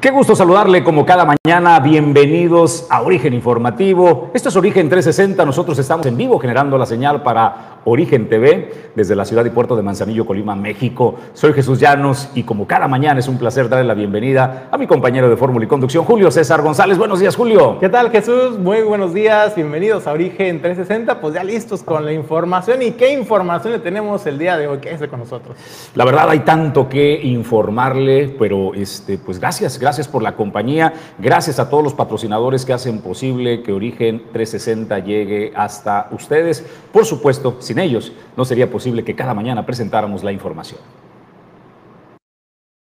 Qué gusto saludarle como cada mañana. Bienvenidos a Origen Informativo. Esto es Origen 360. Nosotros estamos en vivo generando la señal para Origen TV desde la ciudad y puerto de Manzanillo, Colima, México. Soy Jesús Llanos y como cada mañana es un placer darle la bienvenida a mi compañero de Fórmula y Conducción, Julio César González. Buenos días, Julio. ¿Qué tal, Jesús? Muy buenos días. Bienvenidos a Origen 360. Pues ya listos con la información. ¿Y qué información le tenemos el día de hoy? Quédese con nosotros. La verdad hay tanto que informarle, pero este, pues gracias, gracias por la compañía, gracias a todos los patrocinadores que hacen posible que Origen 360 llegue hasta ustedes. Por supuesto, sin ellos no sería posible que cada mañana presentáramos la información.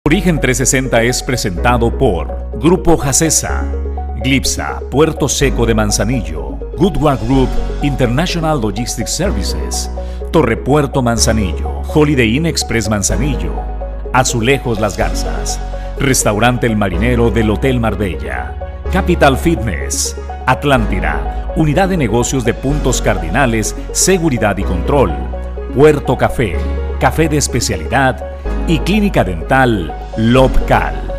Origen 360 es presentado por Grupo Jacesa, Glipsa, Puerto Seco de Manzanillo, Goodward Group International Logistics Services, Torre Puerto Manzanillo, Holiday Inn Express Manzanillo, Azulejos Las Garzas, Restaurante El Marinero del Hotel Marbella, Capital Fitness, Atlántida, Unidad de Negocios de Puntos Cardinales, Seguridad y Control, Puerto Café, Café de Especialidad y Clínica Dental Lobcal.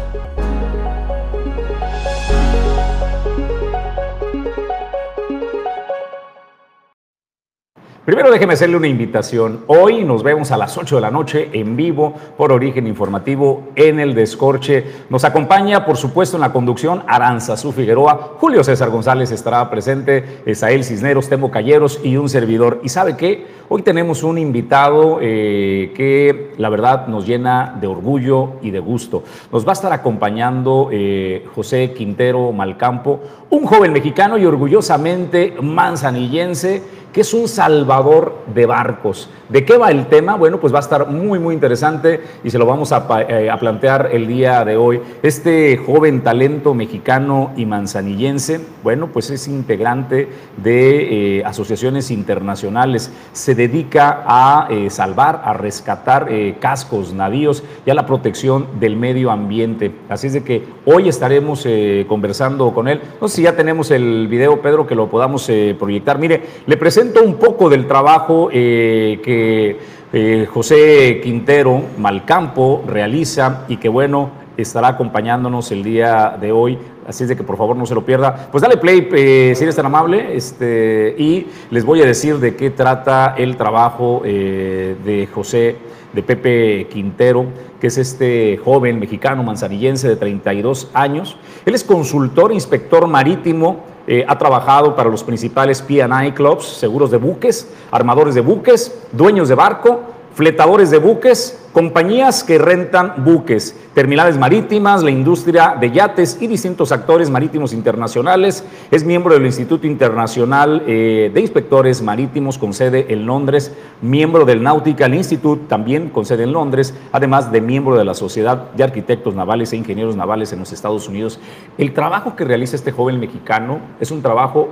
Primero déjeme hacerle una invitación. Hoy nos vemos a las 8 de la noche en vivo por Origen Informativo en el Descorche. Nos acompaña, por supuesto, en la conducción Aranzazú Figueroa. Julio César González estará presente, Esael Cisneros, Temo Calleros y un servidor. ¿Y sabe qué? Hoy tenemos un invitado eh, que la verdad nos llena de orgullo y de gusto. Nos va a estar acompañando eh, José Quintero Malcampo, un joven mexicano y orgullosamente manzanillense que es un salvador de barcos. ¿De qué va el tema? Bueno, pues va a estar muy, muy interesante y se lo vamos a, eh, plantear el día de hoy. Este joven talento mexicano y manzanillense, bueno, pues es integrante de eh, asociaciones internacionales. Se dedica a eh, salvar, a rescatar cascos, navíos y a la protección del medio ambiente. Así es de que hoy estaremos conversando con él. No sé si ya tenemos el video, Pedro, que lo podamos proyectar. Mire, le presento un poco del trabajo eh, que eh, José Quintero Malcampo realiza y que bueno, estará acompañándonos el día de hoy. Así es de que por favor no se lo pierda. Pues dale play eh, si eres tan amable este, y les voy a decir de qué trata el trabajo de José, de Pepe Quintero, que es este joven mexicano manzanillense de 32 años. Él es consultor, inspector marítimo eh, ha trabajado para los principales P&I clubs, seguros de buques, armadores de buques, dueños de barco, fletadores de buques, compañías que rentan buques, terminales marítimas, la industria de yates y distintos actores marítimos internacionales. Es miembro del Instituto Internacional eh, de Inspectores Marítimos con sede en Londres, miembro del Nautical Institute también con sede en Londres, además de miembro de la Sociedad de Arquitectos Navales e Ingenieros Navales en los Estados Unidos. El trabajo que realiza este joven mexicano es un trabajo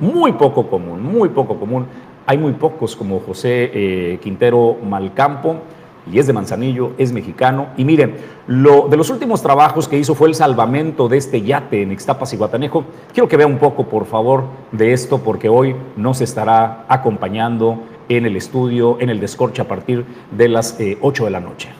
muy poco común, muy poco común. Hay muy pocos como José eh, Quintero Malcampo y es de Manzanillo, es mexicano. Y miren, lo de los últimos trabajos que hizo fue el salvamento de este yate en Ixtapas y Guatanejo. Quiero que vea un poco, por favor, de esto, porque hoy nos estará acompañando en el estudio, en el descorche a partir de las 8 eh, de la noche.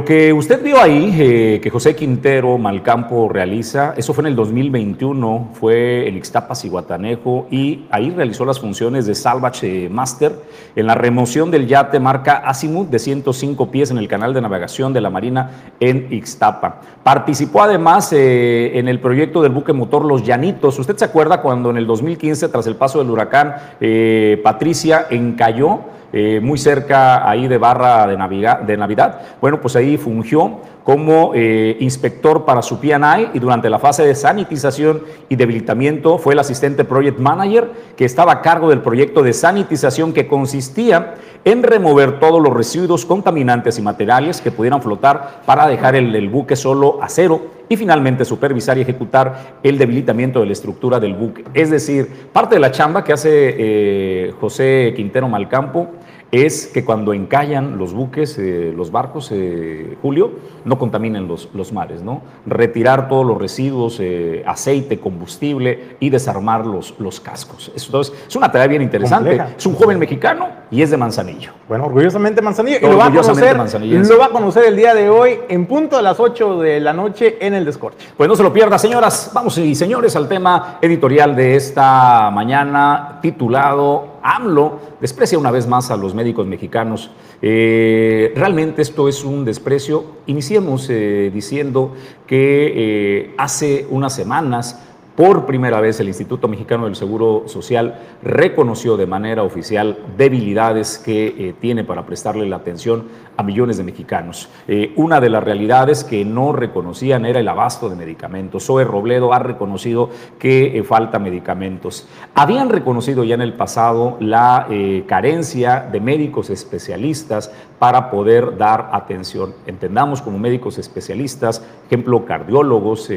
Lo que usted vio ahí, eh, que José Quintero Malcampo realiza, eso fue en el 2021, fue el Ixtapas y Guatanejo, y ahí realizó las funciones de Salvage Master en la remoción del yate marca Azimuth de 105 pies en el canal de navegación de la Marina en Ixtapa. Participó además eh, en el proyecto del buque motor Los Llanitos. ¿Usted se acuerda cuando en el 2015, tras el paso del huracán, eh, Patricia encalló? Eh, muy cerca ahí de Barra de Navidad, de Navidad. Bueno, pues ahí fungió como eh, inspector para su PNI y durante la fase de sanitización y debilitamiento fue el asistente project manager que estaba a cargo del proyecto de sanitización que consistía en remover todos los residuos contaminantes y materiales que pudieran flotar para dejar el, buque solo a cero y finalmente supervisar y ejecutar el debilitamiento de la estructura del buque. Es decir, parte de la chamba que hace eh, José Quintero Malcampo es que cuando encallan los buques, eh, los barcos, eh, Julio, no contaminen los, los, mares, ¿no? Retirar todos los residuos, eh, aceite, combustible y desarmar los, los cascos. Eso, es una tarea bien interesante. Es un joven mexicano y es de Manzanillo. Bueno, orgullosamente Manzanillo. Y lo va, a conocer, lo va a conocer el día de hoy en punto de las 8 de la noche en el Descorche. Pues no se lo pierda, señoras. Vamos y señores al tema editorial de esta mañana titulado AMLO desprecia una vez más a los médicos mexicanos. Eh, realmente esto es un desprecio. Iniciemos eh, diciendo que eh, hace unas semanas por primera vez el Instituto Mexicano del Seguro Social reconoció de manera oficial debilidades que eh, tiene para prestarle la atención a millones de mexicanos. Eh, una de las realidades que no reconocían era el abasto de medicamentos. Zoe Robledo ha reconocido que eh, falta medicamentos. Habían reconocido ya en el pasado la carencia de médicos especialistas para poder dar atención. Entendamos como médicos especialistas, ejemplo, cardiólogos,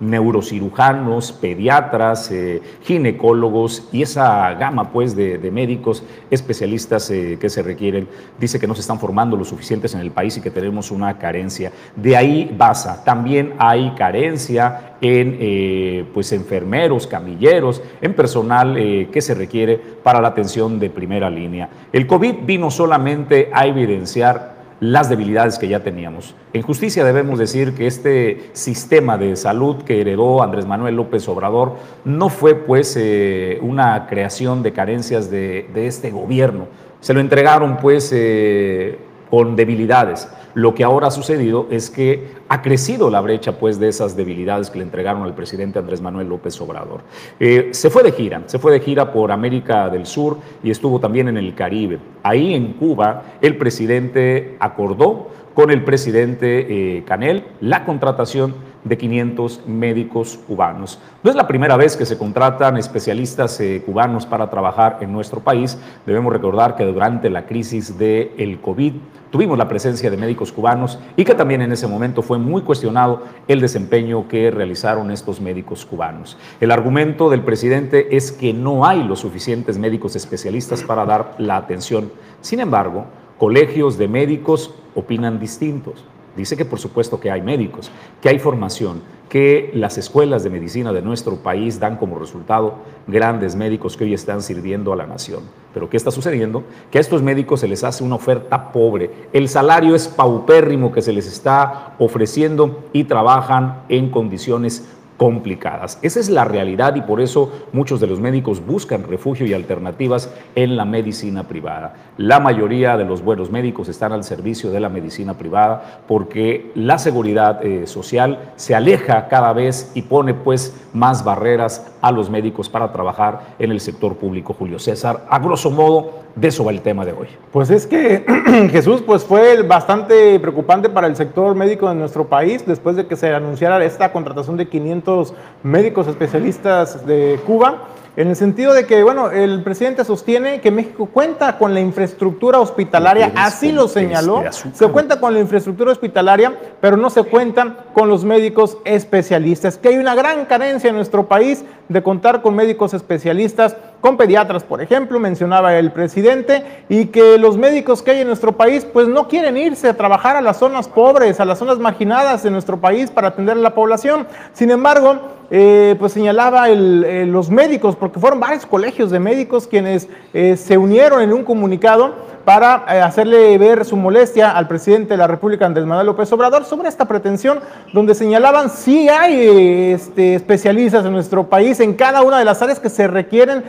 neurocirujanos, pediatras, eh, ginecólogos y esa gama pues de, médicos especialistas eh, que se requieren. Dice que no se están formando lo suficientes en el país y que tenemos una carencia. De ahí basa. También hay carencia en eh, pues enfermeros, camilleros, en personal que se requiere para la atención de primera línea. El COVID vino solamente a evidenciar las debilidades que ya teníamos. En justicia debemos decir que este sistema de salud que heredó Andrés Manuel López Obrador no fue pues eh, una creación de carencias de, este gobierno. Se lo entregaron pues eh, con debilidades. Lo que ahora ha sucedido es que ha crecido la brecha pues, de esas debilidades que le entregaron al presidente Andrés Manuel López Obrador. Eh, se fue de gira, se fue de gira por América del Sur y estuvo también en el Caribe. Ahí en Cuba el presidente acordó con el presidente eh, Canel la contratación de 500 médicos cubanos. No es la primera vez que se contratan especialistas eh, cubanos para trabajar en nuestro país. Debemos recordar que durante la crisis del el COVID tuvimos la presencia de médicos cubanos y que también en ese momento fue muy cuestionado el desempeño que realizaron estos médicos cubanos. El argumento del presidente es que no hay los suficientes médicos especialistas para dar la atención. Sin embargo, colegios de médicos opinan distintos. Dice que por supuesto que hay médicos, que hay formación, que las escuelas de medicina de nuestro país dan como resultado grandes médicos que hoy están sirviendo a la nación. Pero ¿qué está sucediendo? Que a estos médicos se les hace una oferta pobre. El salario es paupérrimo que se les está ofreciendo y trabajan en condiciones complicadas. Esa es la realidad y por eso muchos de los médicos buscan refugio y alternativas en la medicina privada. La mayoría de los buenos médicos están al servicio de la medicina privada porque la seguridad eh, social se aleja cada vez y pone pues más barreras a los médicos para trabajar en el sector público. Julio César, a grosso modo, de eso va el tema de hoy. Pues es que Jesús pues fue bastante preocupante para el sector médico de nuestro país después de que se anunciara esta contratación de 500 médicos especialistas de Cuba en el sentido de que, bueno, el presidente sostiene que México cuenta con la infraestructura hospitalaria, así lo señaló, se cuenta con la infraestructura hospitalaria, pero no se cuentan con los médicos especialistas, que hay una gran carencia en nuestro país de contar con médicos especialistas, con pediatras, por ejemplo, mencionaba el presidente, y que los médicos que hay en nuestro país, pues no quieren irse a trabajar a las zonas pobres, a las zonas marginadas de nuestro país para atender a la población. Sin embargo, eh, pues señalaba los médicos, porque fueron varios colegios de médicos quienes eh, se unieron en un comunicado para eh, hacerle ver su molestia al presidente de la República, Andrés Manuel López Obrador, sobre esta pretensión, donde señalaban si hay este, especialistas en nuestro país en cada una de las áreas que se requieren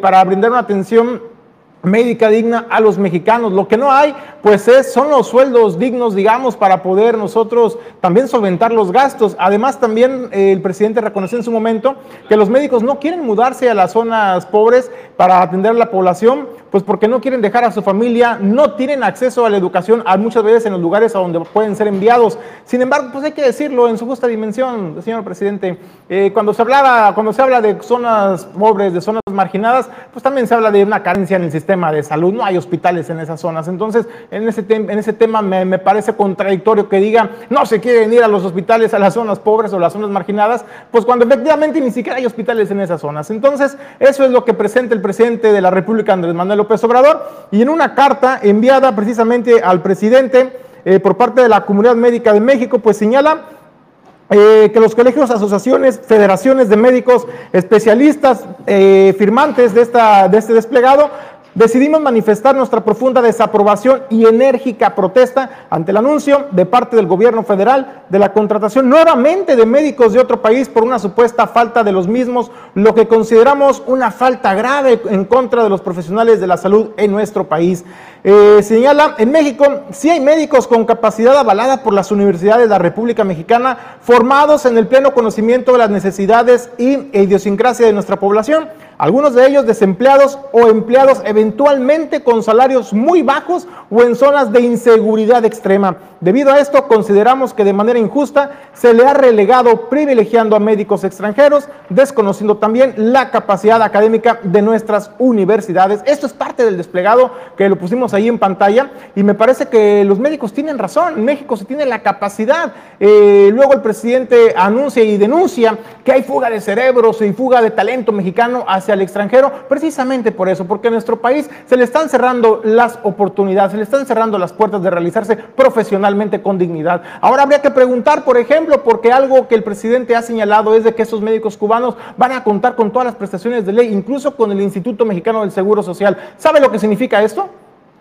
para brindar una atención médica digna a los mexicanos. Lo que no hay, pues es, son los sueldos dignos, digamos, para poder nosotros también solventar los gastos. Además, también eh, el presidente reconoció en su momento que los médicos no quieren mudarse a las zonas pobres para atender a la población, pues porque no quieren dejar a su familia, no tienen acceso a la educación a muchas veces en los lugares a donde pueden ser enviados. Sin embargo, pues hay que decirlo en su justa dimensión, señor presidente. Eh, cuando se hablaba, cuando se habla de zonas pobres, de zonas marginadas, pues también se habla de una carencia en el sistema de salud. No hay hospitales en esas zonas. Entonces, en ese, en ese tema me, me parece contradictorio que diga no se quieren ir a los hospitales a las zonas pobres o las zonas marginadas, pues cuando efectivamente ni siquiera hay hospitales en esas zonas. Entonces, eso es lo que presenta el presidente de la República, Andrés Manuel López Obrador, y en una carta enviada precisamente al presidente eh, por parte de la Comunidad Médica de México, pues señala eh, que los colegios, asociaciones, federaciones de médicos, especialistas, eh, firmantes de, esta, de este desplegado, decidimos manifestar nuestra profunda desaprobación y enérgica protesta ante el anuncio de parte del gobierno federal de la contratación nuevamente de médicos de otro país por una supuesta falta de los mismos, lo que consideramos una falta grave en contra de los profesionales de la salud en nuestro país. Eh, señala, en México sí hay médicos con capacidad avalada por las universidades de la República Mexicana, formados en el pleno conocimiento de las necesidades y idiosincrasia de nuestra población algunos de ellos desempleados o empleados eventualmente con salarios muy bajos o en zonas de inseguridad extrema. Debido a esto, consideramos que de manera injusta se le ha relegado privilegiando a médicos extranjeros, desconociendo también la capacidad académica de nuestras universidades. Esto es parte del desplegado que lo pusimos ahí en pantalla y me parece que los médicos tienen razón. México se tiene la capacidad. Eh, luego el presidente anuncia y denuncia que hay fuga de cerebros y fuga de talento mexicano hacia al extranjero, precisamente por eso, porque en nuestro país se le están cerrando las oportunidades, se le están cerrando las puertas de realizarse profesionalmente con dignidad. Ahora habría que preguntar, por ejemplo, porque algo que el presidente ha señalado es de que esos médicos cubanos van a contar con todas las prestaciones de ley, incluso con el Instituto Mexicano del Seguro Social. ¿Sabe lo que significa esto?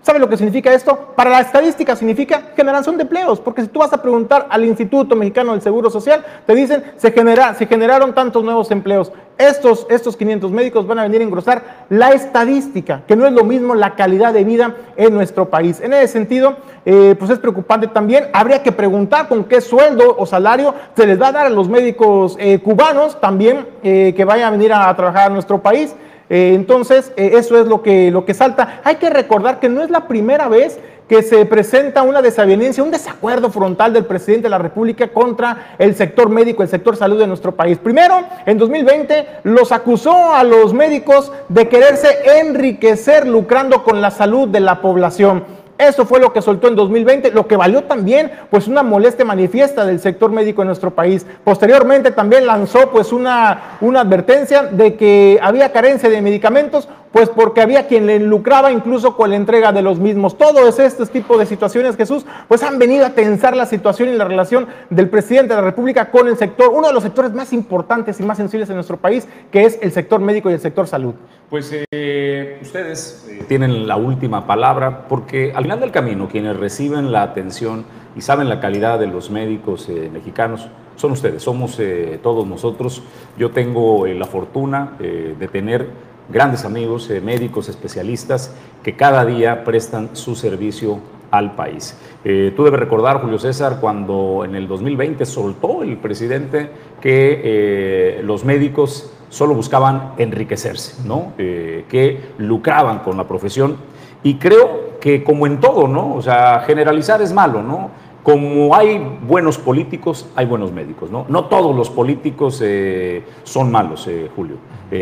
¿Sabe lo que significa esto? Para la estadística significa generación de empleos, porque si tú vas a preguntar al Instituto Mexicano del Seguro Social, te dicen, se, genera, se generaron tantos nuevos empleos. Estos, estos 500 médicos van a venir a engrosar la estadística, que no es lo mismo la calidad de vida en nuestro país. En ese sentido, eh, pues es preocupante también. Habría que preguntar con qué sueldo o salario se les va a dar a los médicos eh, cubanos también eh, que vayan a venir a trabajar a nuestro país. Eh, entonces, eh, eso es lo que, lo que salta. Hay que recordar que no es la primera vez que se presenta una desavenencia, un desacuerdo frontal del presidente de la República contra el sector médico, el sector salud de nuestro país. Primero, en 2020, los acusó a los médicos de quererse enriquecer lucrando con la salud de la población. Eso fue lo que soltó en 2020, lo que valió también pues una molestia manifiesta del sector médico en nuestro país. Posteriormente también lanzó pues una, una advertencia de que había carencia de medicamentos, pues porque había quien le lucraba incluso con la entrega de los mismos. Todos estos tipos de situaciones, Jesús, pues han venido a tensar la situación y la relación del presidente de la República con el sector, uno de los sectores más importantes y más sensibles en nuestro país, que es el sector médico y el sector salud. Pues eh, ustedes eh, tienen la última palabra porque al final del camino quienes reciben la atención y saben la calidad de los médicos eh, mexicanos son ustedes, somos todos nosotros. Yo tengo la fortuna de tener grandes amigos, médicos, especialistas que cada día prestan su servicio al país. tú debes recordar, Julio César, cuando en el 2020 soltó el presidente que los médicos solo buscaban enriquecerse, ¿no? Eh, que lucraban con la profesión. Y creo que como en todo, ¿no? O sea, generalizar es malo, ¿no? Como hay buenos políticos, hay buenos médicos, ¿no? No todos los políticos eh, son malos, eh, Julio.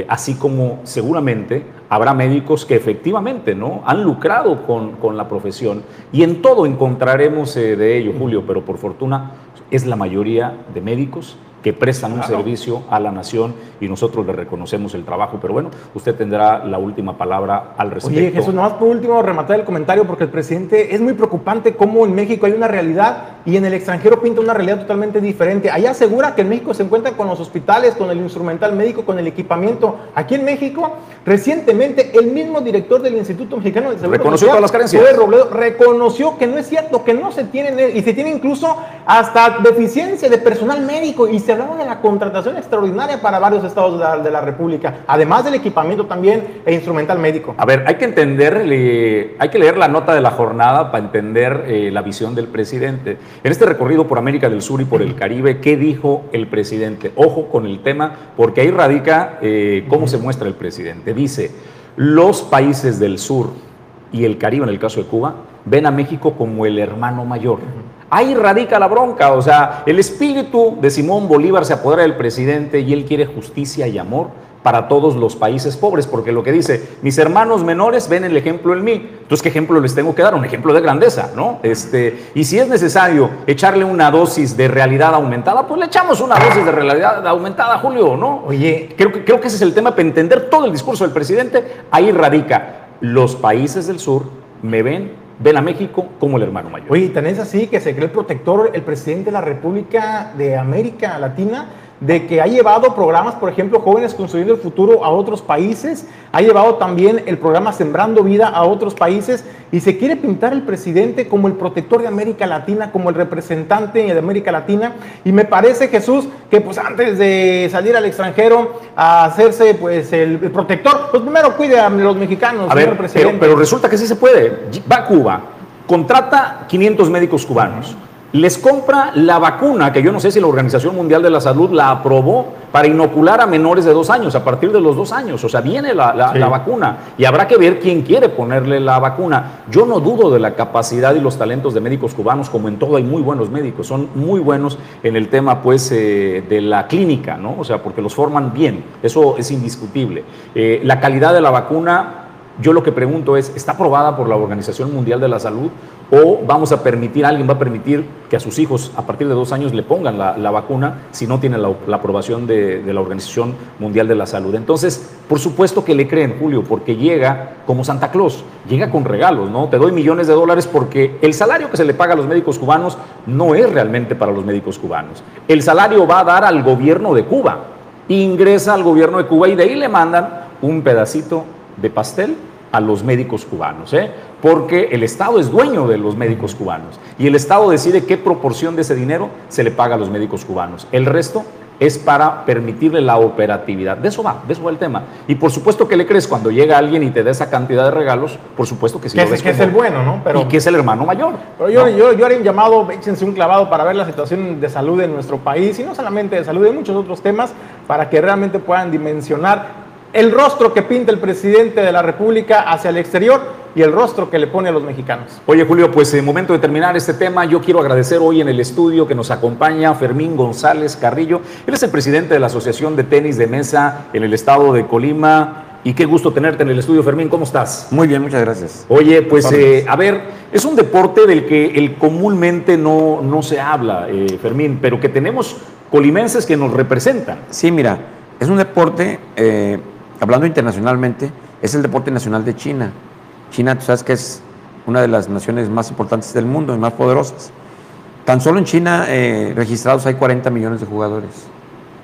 así como seguramente habrá médicos que efectivamente, ¿no? Han lucrado con, con la profesión y en todo encontraremos de ello, Julio, pero por fortuna es la mayoría de médicos que prestan un servicio a la nación y nosotros le reconocemos el trabajo. Pero bueno, usted tendrá la última palabra al respecto. Oye, Jesús, nomás por último rematar el comentario porque el presidente es muy preocupante cómo en México hay una realidad y en el extranjero pinta una realidad totalmente diferente. Allá asegura que en México se encuentran con los hospitales, con el instrumental médico, con el equipamiento. Aquí en México, recientemente, el mismo director del Instituto Mexicano de Seguro Reconoció todas las carencias. Robledo, reconoció que no es cierto, que no se tiene, y se tiene incluso hasta deficiencia de personal médico, y se hablaba de la contratación extraordinaria para varios estados de la, de la República, además del equipamiento también e instrumental médico. A ver, hay que entender, eh, hay que leer la nota de la jornada para entender eh, la visión del presidente. En este recorrido por América del Sur y por el Caribe, ¿qué dijo el presidente? Ojo con el tema, porque ahí radica eh, cómo se muestra el presidente. Dice, los países del sur y el Caribe, en el caso de Cuba, ven a México como el hermano mayor. Ahí radica la bronca, o sea, el espíritu de Simón Bolívar se apodera del presidente y él quiere justicia y amor para todos los países pobres, porque lo que dice, mis hermanos menores ven el ejemplo en mí, entonces ¿qué ejemplo les tengo que dar? Un ejemplo de grandeza, ¿no? Este, y si es necesario echarle una dosis de realidad aumentada, pues le echamos una dosis de realidad aumentada, Julio, ¿no? Oye, creo que, creo que ese es el tema para entender todo el discurso del presidente, ahí radica, los países del sur me ven ven a México como el hermano mayor. Oye, tan es así que se cree el protector, el presidente de la República de América Latina, de que ha llevado programas, por ejemplo, Jóvenes Construyendo el Futuro a otros países, ha llevado también el programa Sembrando Vida a otros países y se quiere pintar el presidente como el protector de América Latina, como el representante de América Latina. Y me parece, Jesús, que pues antes de salir al extranjero a hacerse pues el, protector, pues primero cuide a los mexicanos. A ver, pero, pero resulta que sí se puede. Va a Cuba, contrata 500 médicos cubanos les compra la vacuna, que yo no sé si la Organización Mundial de la Salud la aprobó para inocular a menores de dos años, a partir de los dos años. O sea, viene la, vacuna y habrá que ver quién quiere ponerle la vacuna. Yo no dudo de la capacidad y los talentos de médicos cubanos, como en todo hay muy buenos médicos, son muy buenos en el tema pues eh, de la clínica, ¿no? O sea, porque los forman bien, eso es indiscutible. Eh, la calidad de la vacuna yo lo que pregunto es, ¿está aprobada por la Organización Mundial de la Salud o vamos a permitir, alguien va a permitir que a sus hijos a partir de dos años le pongan la, vacuna si no tiene la, aprobación de, la Organización Mundial de la Salud? Entonces, por supuesto que le creen, Julio, porque llega como Santa Claus, llega con regalos, ¿no? Te doy millones de dólares porque el salario que se le paga a los médicos cubanos no es realmente para los médicos cubanos. El salario va a dar al gobierno de Cuba, ingresa al gobierno de Cuba y de ahí le mandan un pedacito de pastel a los médicos cubanos, ¿eh? porque el Estado es dueño de los médicos cubanos y el Estado decide qué proporción de ese dinero se le paga a los médicos cubanos. El resto es para permitirle la operatividad. De eso va, de eso va el tema. Y por supuesto que le crees cuando llega alguien y te da esa cantidad de regalos, por supuesto que sí. Que, es, que es el bueno, ¿no? Pero, y que es el hermano mayor. Pero yo, yo, yo haría un llamado, échense un clavado para ver la situación de salud en nuestro país y no solamente de salud, de muchos otros temas, para que realmente puedan dimensionar el rostro que pinta el presidente de la República hacia el exterior y el rostro que le pone a los mexicanos. Oye Julio, pues en momento de terminar este tema, yo quiero agradecer hoy en el estudio que nos acompaña Fermín González Carrillo. Él es el presidente de la Asociación de Tenis de Mesa en el estado de Colima. Y qué gusto tenerte en el estudio, Fermín. ¿Cómo estás? Muy bien, muchas gracias. Oye, pues eh, a ver, es un deporte del que el comúnmente no, no se habla, eh, Fermín, pero que tenemos colimenses que nos representan. Sí, mira, es un deporte eh, hablando internacionalmente, es el deporte nacional de China. China, tú sabes que es una de las naciones más importantes del mundo y más poderosas. Tan solo en China eh, registrados hay 40 millones de jugadores,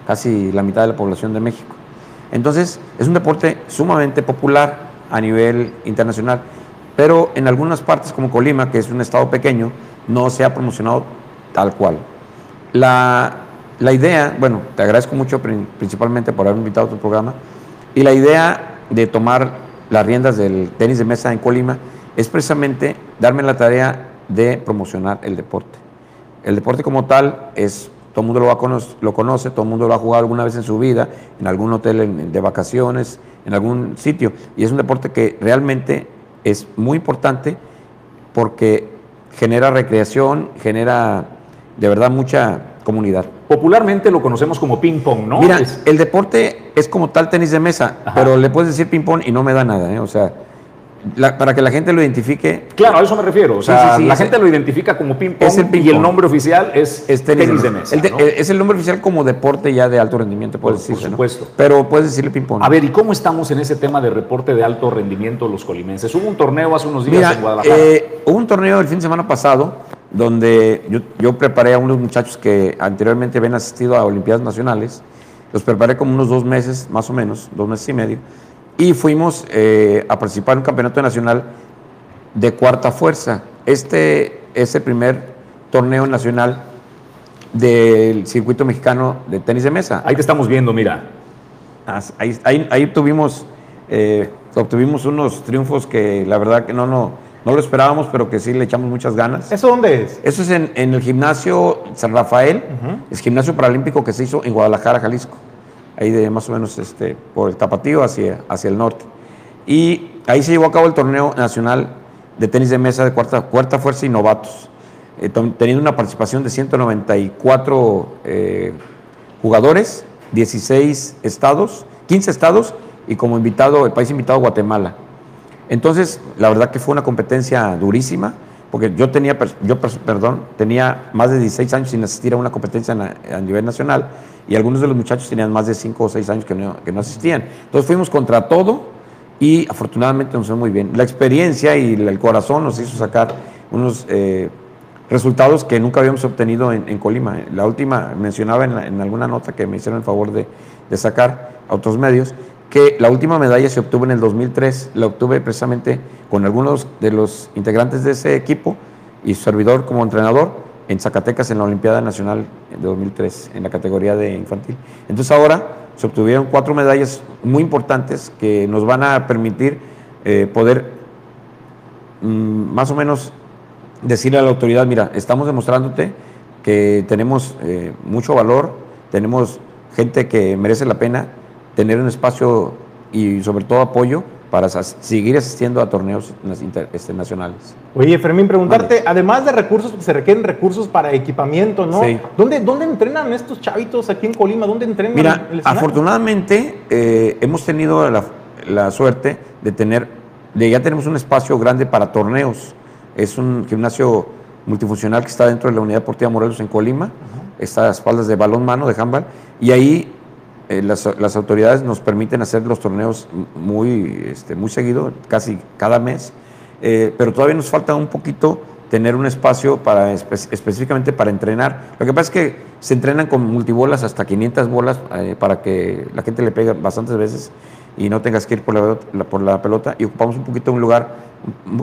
casi la mitad de la población de México. Entonces, es un deporte sumamente popular a nivel internacional, pero en algunas partes como Colima, que es un estado pequeño, no se ha promocionado tal cual. La, la idea, bueno, te agradezco mucho principalmente por haberme invitado a tu programa, y la idea de tomar las riendas del tenis de mesa en Colima es precisamente darme la tarea de promocionar el deporte. El deporte como tal es, todo el mundo lo, va lo conoce, todo el mundo lo ha jugado alguna vez en su vida, en algún hotel de vacaciones, en algún sitio, y es un deporte que realmente es muy importante porque genera recreación, genera de verdad mucha comunidad. Popularmente lo conocemos como ping pong, ¿no? Mira, el deporte es como tal tenis de mesa, pero le puedes decir ping pong y no me da nada, ¿eh? O sea, para que la gente lo identifique. Claro, a eso me refiero. O sea, la gente lo identifica como ping pong y el nombre oficial es, tenis, de mesa. Es el nombre oficial como deporte ya de alto rendimiento, puedes decir. Por supuesto. Pero puedes decirle ping pong. A ver, ¿y cómo estamos en ese tema de reporte de alto rendimiento los colimenses? Hubo un torneo hace unos días en Guadalajara. Eh, hubo un torneo el fin de semana pasado donde yo, yo preparé a unos muchachos que anteriormente habían asistido a Olimpiadas Nacionales, los preparé como unos dos meses, más o menos, dos meses y medio, y fuimos eh, a participar en un campeonato nacional de cuarta fuerza. Este es el primer torneo nacional del circuito mexicano de tenis de mesa. Ahí te estamos viendo, mira. Ahí, ahí, ahí tuvimos, eh, obtuvimos unos triunfos que la verdad que no, no, no lo esperábamos, pero que sí le echamos muchas ganas. ¿Eso dónde es? Eso es en, en el gimnasio San Rafael, es gimnasio paralímpico que se hizo en Guadalajara, Jalisco. Ahí de más o menos este, por el Tapatío hacia, hacia el norte. Y ahí se llevó a cabo el torneo nacional de tenis de mesa de cuarta, cuarta fuerza y novatos, eh, teniendo una participación de 194 eh, jugadores, 16 estados, 15 estados y como invitado, el país invitado Guatemala. Entonces, la verdad que fue una competencia durísima, porque yo tenía, yo, perdón, tenía más de 16 años sin asistir a una competencia a nivel nacional y algunos de los muchachos tenían más de 5 o 6 años que no, que no asistían. Entonces fuimos contra todo y afortunadamente nos fue muy bien. La experiencia y el corazón nos hizo sacar unos eh, resultados que nunca habíamos obtenido en, en Colima. La última, mencionaba en, la- en alguna nota que me hicieron el favor de, de sacar a otros medios, que la última medalla se obtuvo en el 2003, la obtuve precisamente con algunos de los integrantes de ese equipo y su servidor como entrenador en Zacatecas en la Olimpiada Nacional de 2003, en la categoría de infantil. Entonces ahora se obtuvieron cuatro medallas muy importantes que nos van a permitir eh, poder mm, más o menos decirle a la autoridad, mira, estamos demostrándote que tenemos eh, mucho valor, tenemos gente que merece la pena tener un espacio y sobre todo apoyo para seguir asistiendo a torneos nas- inter- este, nacionales. Oye, Fermín, preguntarte, además de recursos, se requieren recursos para equipamiento, ¿no? Sí. ¿Dónde, ¿Dónde entrenan estos chavitos aquí en Colima? ¿Dónde entrenan? Mira, el afortunadamente eh, hemos tenido la, la suerte de tener, de ya tenemos un espacio grande para torneos. Es un gimnasio multifuncional que está dentro de la Unidad Deportiva Morelos en Colima, está a espaldas de balón mano, de handball, y ahí eh, las, las autoridades nos permiten hacer los torneos muy, este, muy seguido, casi cada mes, eh, pero todavía nos falta un poquito tener un espacio para espe- específicamente para entrenar. Lo que pasa es que se entrenan con multibolas hasta 500 bolas eh, para que la gente le pegue bastantes veces y no tengas que ir por la, la- por la pelota y ocupamos un poquito un lugar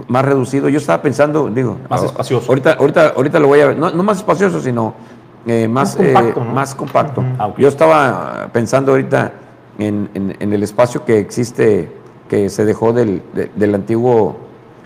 más reducido. Yo estaba pensando, digo, Más espacioso. Ahorita, ahorita, ahorita lo voy a ver, no, no más espacioso, sino eh, más, Más compacto, eh, ¿no? más compacto. Yo estaba pensando ahorita en, en- en el espacio que existe, que se dejó del, de- del antiguo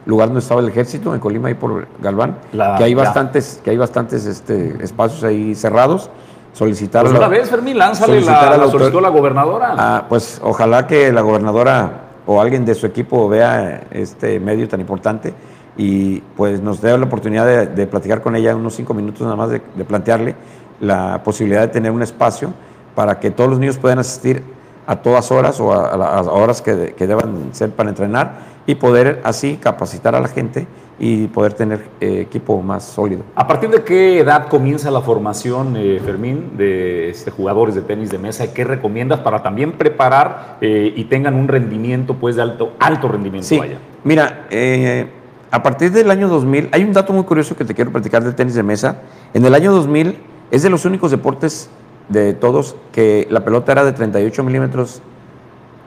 lugar donde estaba el ejército, en Colima y por Galván, La- que hay bastantes, que hay bastantes este, espacios ahí cerrados. Solicitar Pues la- una vez, Fermín, lánzale la, a la la solicitó la gobernadora. Ah, pues ojalá que la gobernadora o alguien de su equipo vea este medio tan importante y pues nos dé la oportunidad de, de platicar con ella unos cinco minutos nada más de, de plantearle la posibilidad de tener un espacio para que todos los niños puedan asistir a todas horas o a, a la- a horas que, que deban ser para entrenar y poder así capacitar a la gente y poder tener eh, equipo más sólido. ¿A partir de qué edad comienza la formación, eh, Fermín, de este, jugadores de tenis de mesa? ¿Qué recomiendas para también preparar eh, y tengan un rendimiento pues de alto, alto rendimiento? Sí, Vaya. mira, eh, a partir del año 2000, hay un dato muy curioso que te quiero platicar del tenis de mesa. En el año 2000 es de los únicos deportes de todos que la pelota era de 38 milímetros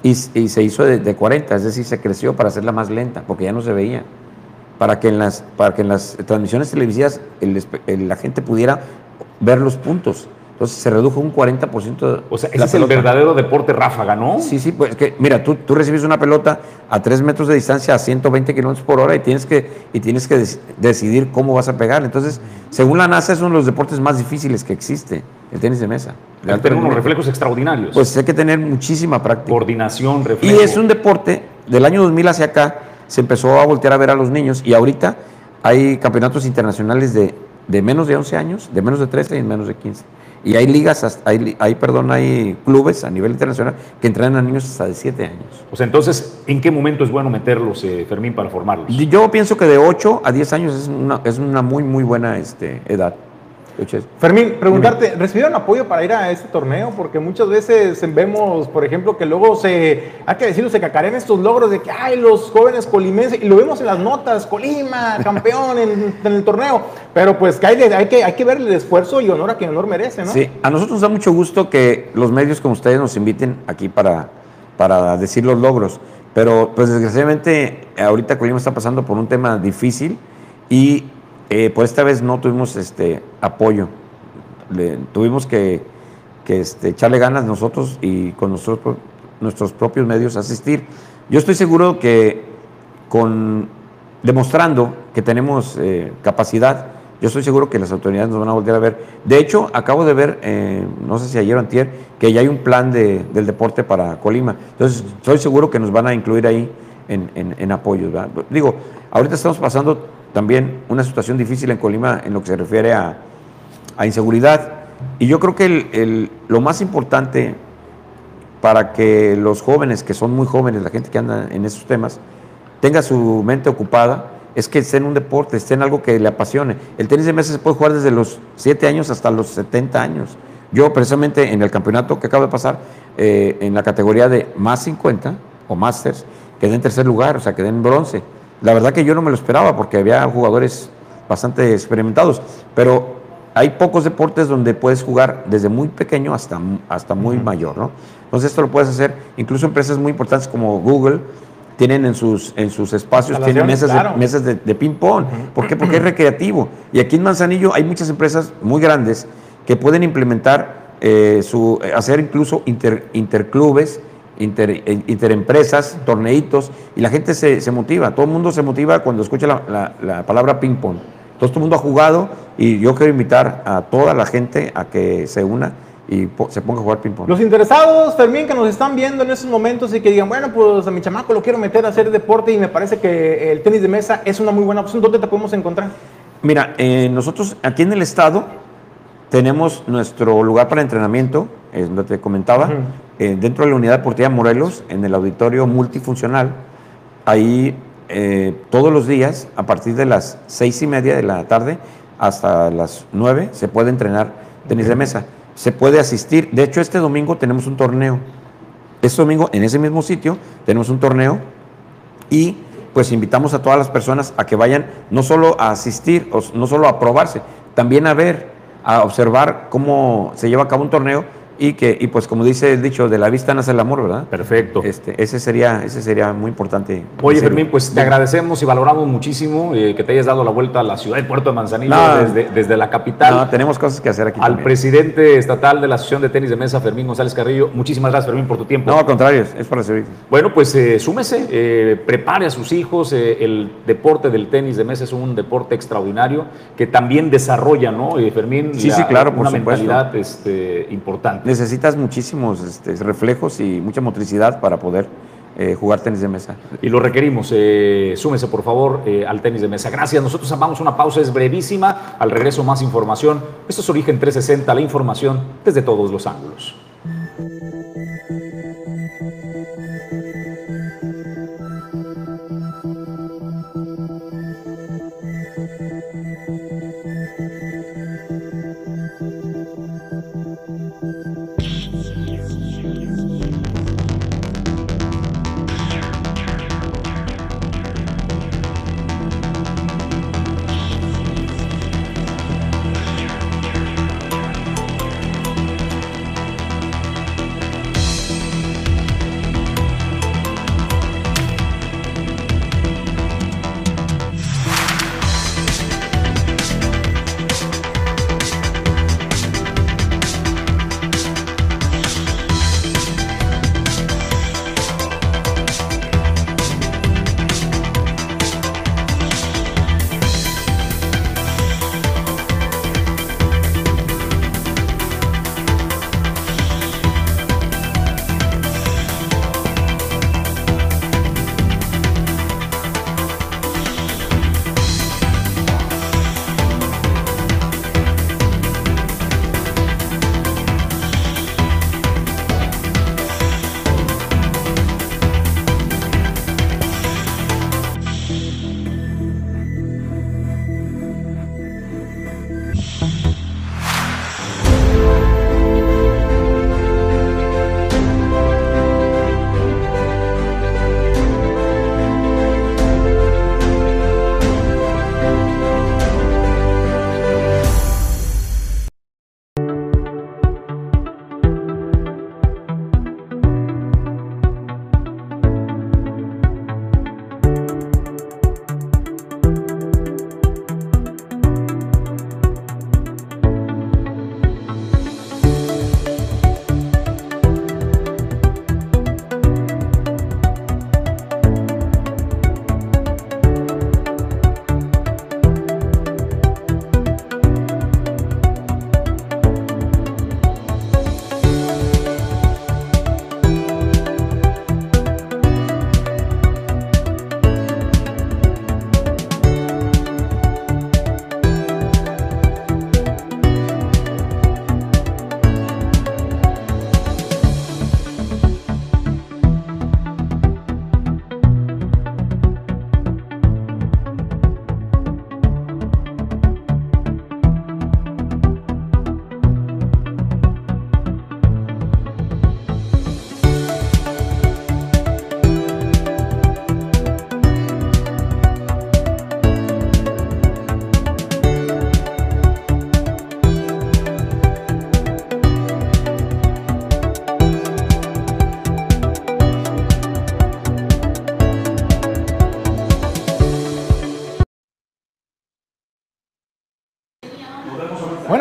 y, y se hizo de, de 40, es decir, se creció para hacerla más lenta, porque ya no se veía. Para que en las, para que en las transmisiones televisivas la gente pudiera ver los puntos. Entonces se redujo un 40%. O sea, ese es el verdadero deporte ráfaga, ¿no? Sí, sí, pues que, mira, tú, tú recibes una pelota a 3 metros de distancia a 120 kilómetros por hora y tienes que, y tienes que dec- decidir cómo vas a pegar. Entonces, según la NASA, es uno de los deportes más difíciles que existe, el tenis de mesa. Hay alto que tener unos reflejos extraordinarios. Pues hay que tener muchísima práctica. Coordinación, Y reflejo. es un deporte, del año 2000 hacia acá, se empezó a voltear a ver a los niños y ahorita hay campeonatos internacionales de, de menos de 11 años, de menos de 13 y menos de 15. Y hay ligas, hay, hay, perdón, hay clubes a nivel internacional que entrenan a niños hasta de 7 años. O sea, entonces, ¿en qué momento es bueno meterlos, eh, Fermín, para formarlos? Yo pienso que de 8 a 10 años es una, es una muy, muy buena este, edad. Fermín, preguntarte, ¿recibieron apoyo para ir a este torneo? Porque muchas veces vemos, por ejemplo, que luego se, hay que decirlo, se cacarean estos logros de que, ay, los jóvenes colimenses, y lo vemos en las notas, Colima, campeón en, el torneo, pero pues que hay, hay, que hay que ver el esfuerzo y honor a quien honor merece, ¿no? Sí, a nosotros nos da mucho gusto que los medios como ustedes nos inviten aquí para, para decir los logros, pero pues desgraciadamente ahorita Colima está pasando por un tema difícil y eh, por esta vez no tuvimos este apoyo. tuvimos que, este, echarle ganas nosotros y con nuestros, nuestros propios medios asistir. Yo estoy seguro que con demostrando que tenemos eh, capacidad, yo estoy seguro que las autoridades nos van a volver a ver. De hecho, acabo de ver, eh, no sé si ayer o antier, que ya hay un plan de, del deporte para Colima. Entonces, estoy seguro que nos van a incluir ahí en, en, en apoyos. Digo, ahorita estamos pasando también una situación difícil en Colima en lo que se refiere a, inseguridad. Y yo creo que lo más importante para que los jóvenes, que son muy jóvenes, la gente que anda en esos temas, tenga su mente ocupada, es que esté en un deporte, esté en algo que le apasione. El tenis de mesa se puede jugar desde los 7 años hasta los 70 años. Yo precisamente en el campeonato que acaba de pasar, eh, en la categoría de más 50 o Masters, quedé en tercer lugar, o sea, quedé en bronce. La verdad que yo no me lo esperaba porque había jugadores bastante experimentados, pero hay pocos deportes donde puedes jugar desde muy pequeño hasta, hasta muy mayor, ¿no? Entonces esto lo puedes hacer, incluso empresas muy importantes como Google tienen en sus, en sus espacios, tienen mesas, de, mesas de, ping-pong. ¿Por qué? Porque es recreativo. Y aquí en Manzanillo hay muchas empresas muy grandes que pueden implementar, eh, su, hacer incluso inter, interclubes inter, interempresas, torneitos, y la gente se, se, motiva, todo el mundo se motiva cuando escucha la, la, palabra ping-pong. Todo el mundo ha jugado y yo quiero invitar a toda la gente a que se una y se ponga a jugar ping-pong. Los interesados, Fermín, que nos están viendo en estos momentos y que digan, bueno, pues a mi chamaco lo quiero meter a hacer deporte y me parece que el tenis de mesa es una muy buena opción, ¿dónde te podemos encontrar? Mira, eh, nosotros aquí en el estado tenemos nuestro lugar para entrenamiento, es donde te comentaba, eh, dentro de la Unidad Deportiva Morelos, en el auditorio multifuncional, ahí eh, todos los días, a partir de las seis y media de la tarde hasta las nueve, se puede entrenar tenis de mesa. Se puede asistir. De hecho, este domingo tenemos un torneo. Este domingo, en ese mismo sitio, tenemos un torneo y pues invitamos a todas las personas a que vayan no solo a asistir, no solo a probarse, también a ver, a observar cómo se lleva a cabo un torneo y que y pues como dice el dicho de la vista nace el amor verdad perfecto. Este ese sería ese sería muy importante oye Fermín pues te agradecemos y valoramos muchísimo eh, que te hayas dado la vuelta a la ciudad de Puerto de Manzanillo desde, desde, la capital. No, tenemos cosas que hacer aquí al presidente estatal de la asociación de tenis de mesa Fermín González Carrillo muchísimas gracias Fermín por tu tiempo. No al contrario es para servir. Bueno pues eh, súmese eh, prepare a sus hijos el deporte del tenis de mesa es un deporte extraordinario que también desarrolla no Fermín sí sí claro por una supuesto. mentalidad este, importante necesitas muchísimos este, reflejos y mucha motricidad para poder eh, jugar tenis de mesa. Y lo requerimos. Eh, súmese, por favor, eh, al tenis de mesa. Gracias. Nosotros vamos a una pausa, es brevísima. Al regreso, más información. Esto es Origen 360, la información desde todos los ángulos.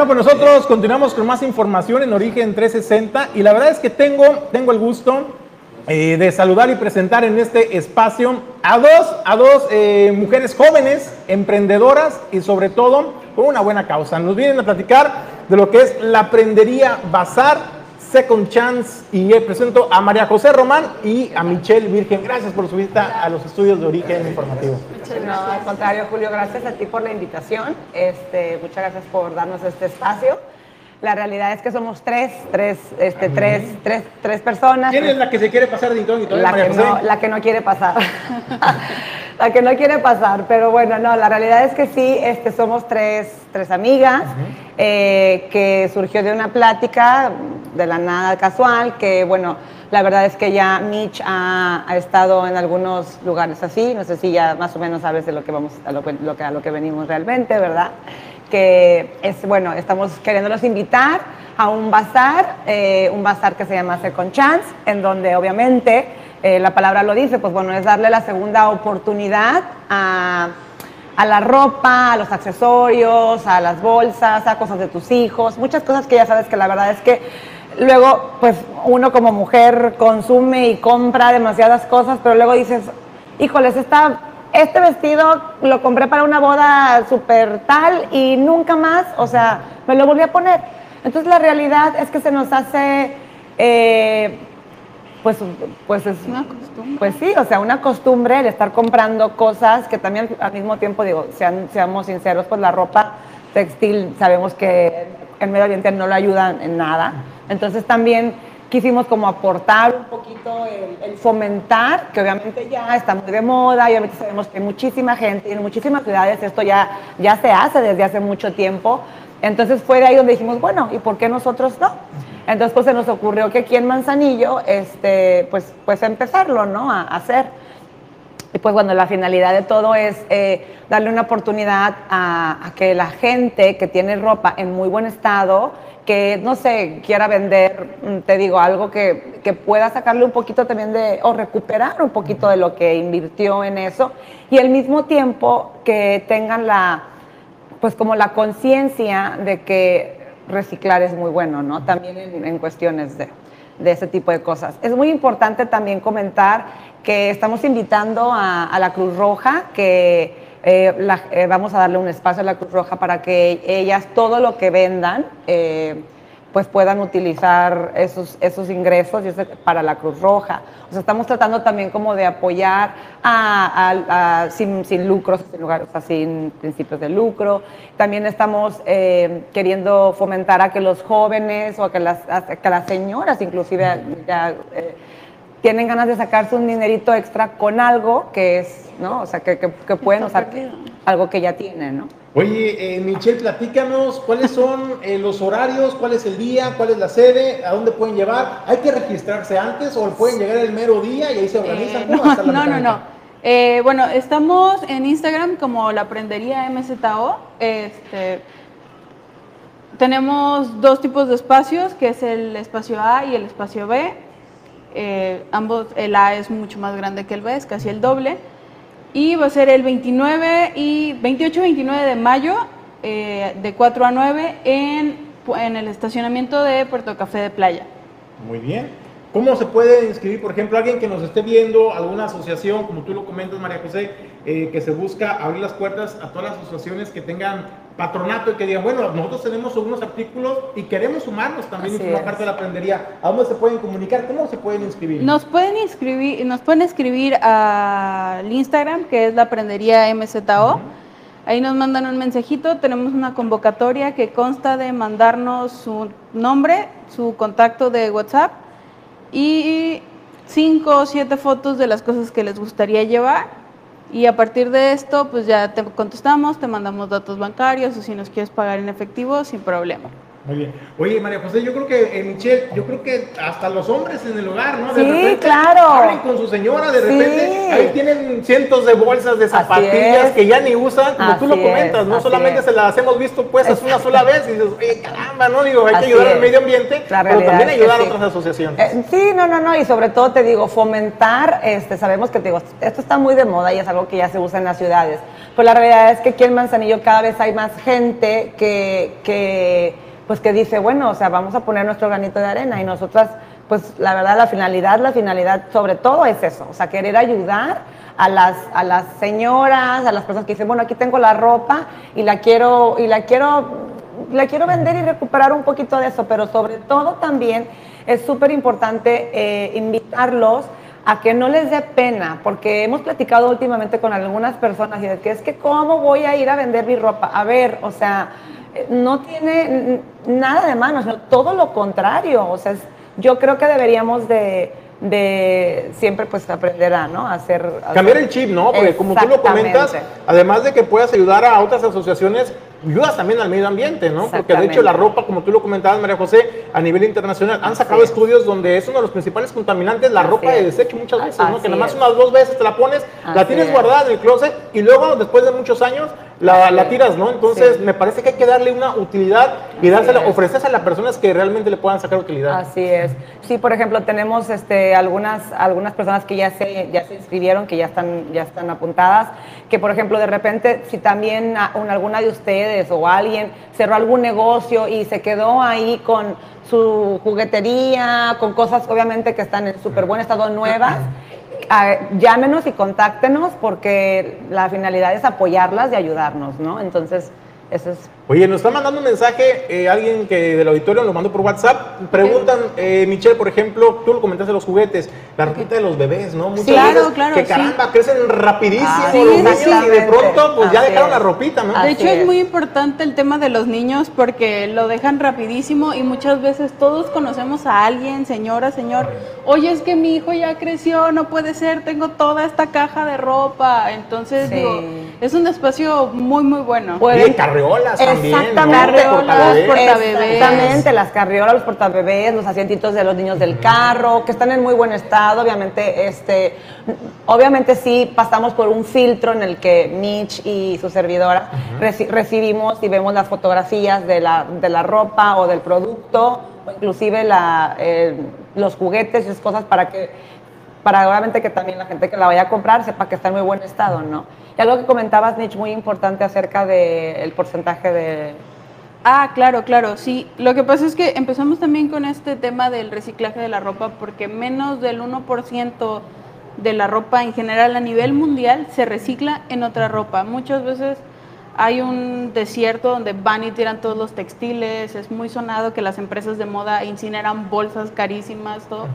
Bueno, pues nosotros continuamos con más información en Origen 360 y la verdad es que tengo, tengo el gusto eh, de saludar y presentar en este espacio a dos, a dos eh, mujeres jóvenes, emprendedoras y sobre todo con una buena causa. Nos vienen a platicar de lo que es la Prendería Bazar Second Chance y presento a María José Román y a Michelle Virgen. Gracias por su visita a los estudios de Origen Informativo. No, al contrario, Julio, gracias a ti por la invitación. Este, muchas gracias por darnos este espacio. La realidad es que somos tres, tres, este, tres, tres, tres personas. ¿Quién es la que se quiere pasar de incógnito? La, que no, la que no quiere pasar. la que no quiere pasar, pero bueno, no, la realidad es que sí, este, somos tres, tres amigas, eh, que surgió de una plática de la nada casual, que bueno, la verdad es que ya Mitch ha, ha, estado en algunos lugares así, no sé si ya más o menos sabes de lo que vamos, a lo, lo que, a lo que venimos realmente, ¿verdad? Que es, bueno, estamos queriéndolos invitar a un bazar, eh, un bazar que se llama Second Chance, en donde obviamente eh, la palabra lo dice, pues bueno, es darle la segunda oportunidad a, la ropa, a los accesorios, a las bolsas, a cosas de tus hijos, muchas cosas que ya sabes que la verdad es que luego, pues uno como mujer consume y compra demasiadas cosas, pero luego dices, híjoles, esta, este vestido lo compré para una boda súper tal y nunca más, o sea, me lo volví a poner. Entonces la realidad es que se nos hace... Eh, pues, pues es una costumbre. Pues sí, o sea, una costumbre el estar comprando cosas que también al mismo tiempo, digo, sean, seamos sinceros, pues la ropa textil sabemos que en medio ambiente no lo ayudan en nada. Entonces también quisimos como aportar un poquito el, fomentar, que obviamente ya está muy de moda, y obviamente sabemos que muchísima gente y en muchísimas ciudades esto ya, ya se hace desde hace mucho tiempo. Entonces fue de ahí donde dijimos, bueno, ¿y por qué nosotros no? Entonces pues se nos ocurrió que aquí en Manzanillo, este, pues, pues empezarlo, ¿no? A, hacer. Y pues bueno, la finalidad de todo es eh, darle una oportunidad a, que la gente que tiene ropa en muy buen estado, que no sé, quiera vender, mm, te digo, algo que, que, pueda sacarle un poquito también de, o recuperar un poquito de lo que invirtió en eso, y al mismo tiempo que tengan la, pues como la conciencia de que reciclar es muy bueno, ¿no? También en, cuestiones de, de, ese tipo de cosas. Es muy importante también comentar que estamos invitando a, la Cruz Roja, que eh, eh, vamos a darle un espacio a la Cruz Roja para que ellas todo lo que vendan, eh, pues puedan utilizar esos, esos ingresos para la Cruz Roja. O sea, estamos tratando también como de apoyar a, sin, sin, lucros, sin, lugar, o sea, sin principios de lucro. También estamos eh, queriendo fomentar a que los jóvenes o a que las, que las señoras inclusive ya, eh, tienen ganas de sacarse un dinerito extra con algo que es, ¿no? O sea, que, que, que pueden usar algo que ya tienen, ¿no? Oye, eh, Michelle, platícanos cuáles son eh, los horarios, cuál es el día, cuál es la sede, a dónde pueden llevar. ¿Hay que registrarse antes o pueden llegar el mero día y ahí se organizan? Eh, no, no, no, bueno, estamos en Instagram como la prendería MZO. Este, tenemos dos tipos de espacios, que es el espacio A y el espacio B. ambos, el A es mucho más grande que el B, es casi el doble. Y va a ser el 29 y 28 29 de mayo, eh, de 4 a 9, en, en el estacionamiento de Puerto Café de Playa. Muy bien. ¿Cómo se puede inscribir, por ejemplo, alguien que nos esté viendo, alguna asociación, como tú lo comentas, María José, eh, que se busca abrir las puertas a todas las asociaciones que tengan patronato y que digan, bueno, nosotros tenemos algunos artículos y queremos sumarnos también y formar parte de la prendería. ¿A dónde se pueden comunicar? ¿Cómo se pueden inscribir? Nos pueden inscribir, nos pueden escribir al Instagram, que es la prendería MZO. Ahí nos mandan un mensajito, tenemos una convocatoria que consta de mandarnos su nombre, su contacto de WhatsApp y cinco o siete fotos de las cosas que les gustaría llevar y a partir de esto, pues ya te contestamos, te mandamos datos bancarios o si nos quieres pagar en efectivo, sin problema. Muy bien. Oye, María José, yo creo que, eh, Michelle, yo creo que hasta los hombres en el hogar, ¿no? De sí, claro. Hablen con su señora, de repente, ahí tienen cientos de bolsas de zapatillas que ya ni usan, como tú lo comentas, no solamente se las hemos visto puestas una sola vez y dices, oye, caramba, ¿no? Digo, hay que ayudar al medio ambiente, pero también ayudar a otras asociaciones. Eh, sí, no, no, no, y sobre todo te digo, fomentar, este, sabemos que te digo, esto está muy de moda y es algo que ya se usa en las ciudades, pues la realidad es que aquí en Manzanillo cada vez hay más gente que, que, pues que dice, bueno, o sea, vamos a poner nuestro granito de arena y nosotras, pues la verdad, la finalidad, la finalidad sobre todo es eso, o sea, querer ayudar a las, a las señoras, a las personas que dicen, bueno, aquí tengo la ropa y la quiero, y la quiero, la quiero vender y recuperar un poquito de eso, pero sobre todo también es súper importante eh, invitarlos a que no les dé pena, porque hemos platicado últimamente con algunas personas y de que es que cómo voy a ir a vender mi ropa. A ver, o sea, no tiene nada de mano, sino todo lo contrario. O sea, yo creo que deberíamos de, de siempre pues aprender a, ¿no? hacer, Cambiar el chip, ¿no? Porque como tú lo comentas, además de que puedas ayudar a otras asociaciones, ayudas también al medio ambiente, ¿no? Porque de hecho la ropa, como tú lo comentabas, María José, a nivel internacional, han sacado estudios donde es uno de los principales contaminantes la ropa de desecho muchas veces, ¿no? Que nada más unas dos veces te la pones, la tienes guardada en el closet y luego, después de muchos años, la, tiras, ¿no? Entonces, me parece que hay que darle una utilidad y dársela, ofrecerse a personas que realmente le puedan sacar utilidad. Así es. Sí, por ejemplo, tenemos este, algunas, algunas personas que ya se, ya se inscribieron, que ya están, ya están apuntadas, que por ejemplo, de repente, si también alguna de ustedes o alguien cerró algún negocio y se quedó ahí con su juguetería, con cosas obviamente que están en súper buen estado nuevas, llámenos y contáctenos porque la finalidad es apoyarlas y ayudarnos, ¿no? Entonces, eso es Oye, nos está mandando un mensaje eh, alguien que del auditorio lo mandó por WhatsApp. Preguntan, eh, Michelle, por ejemplo, tú lo comentaste los juguetes, la ropita de los bebés, ¿no? Muchas claro, claro. Que caramba, crecen rapidísimo ah, los niños y de pronto pues ya dejaron la ropita, ¿no? De hecho, es. muy importante el tema de los niños porque lo dejan rapidísimo y muchas veces todos conocemos a alguien, señora, señor, oye, es que mi hijo ya creció, no puede ser, tengo toda esta caja de ropa. Entonces, digo, es un espacio muy, muy bueno. y carreolas Exactamente. Exactamente, las carriolas, los portabebés, los asientitos de los niños del carro, que están en muy buen estado. Obviamente, este, obviamente sí pasamos por un filtro en el que Mitch y su servidora recibimos y vemos las fotografías de la, de la ropa o del producto, o inclusive la, los juguetes y esas cosas para que, para obviamente que también la gente que la vaya a comprar sepa que está en muy buen estado, ¿no? Y algo que comentabas, Nietzsche, muy importante acerca del porcentaje de... Ah, claro, claro, sí. Lo que pasa es que empezamos también con este tema del reciclaje de la ropa porque menos del 1% de la ropa en general a nivel mundial se recicla en otra ropa. Muchas veces hay un desierto donde van y tiran todos los textiles, es muy sonado que las empresas de moda incineran bolsas carísimas, todo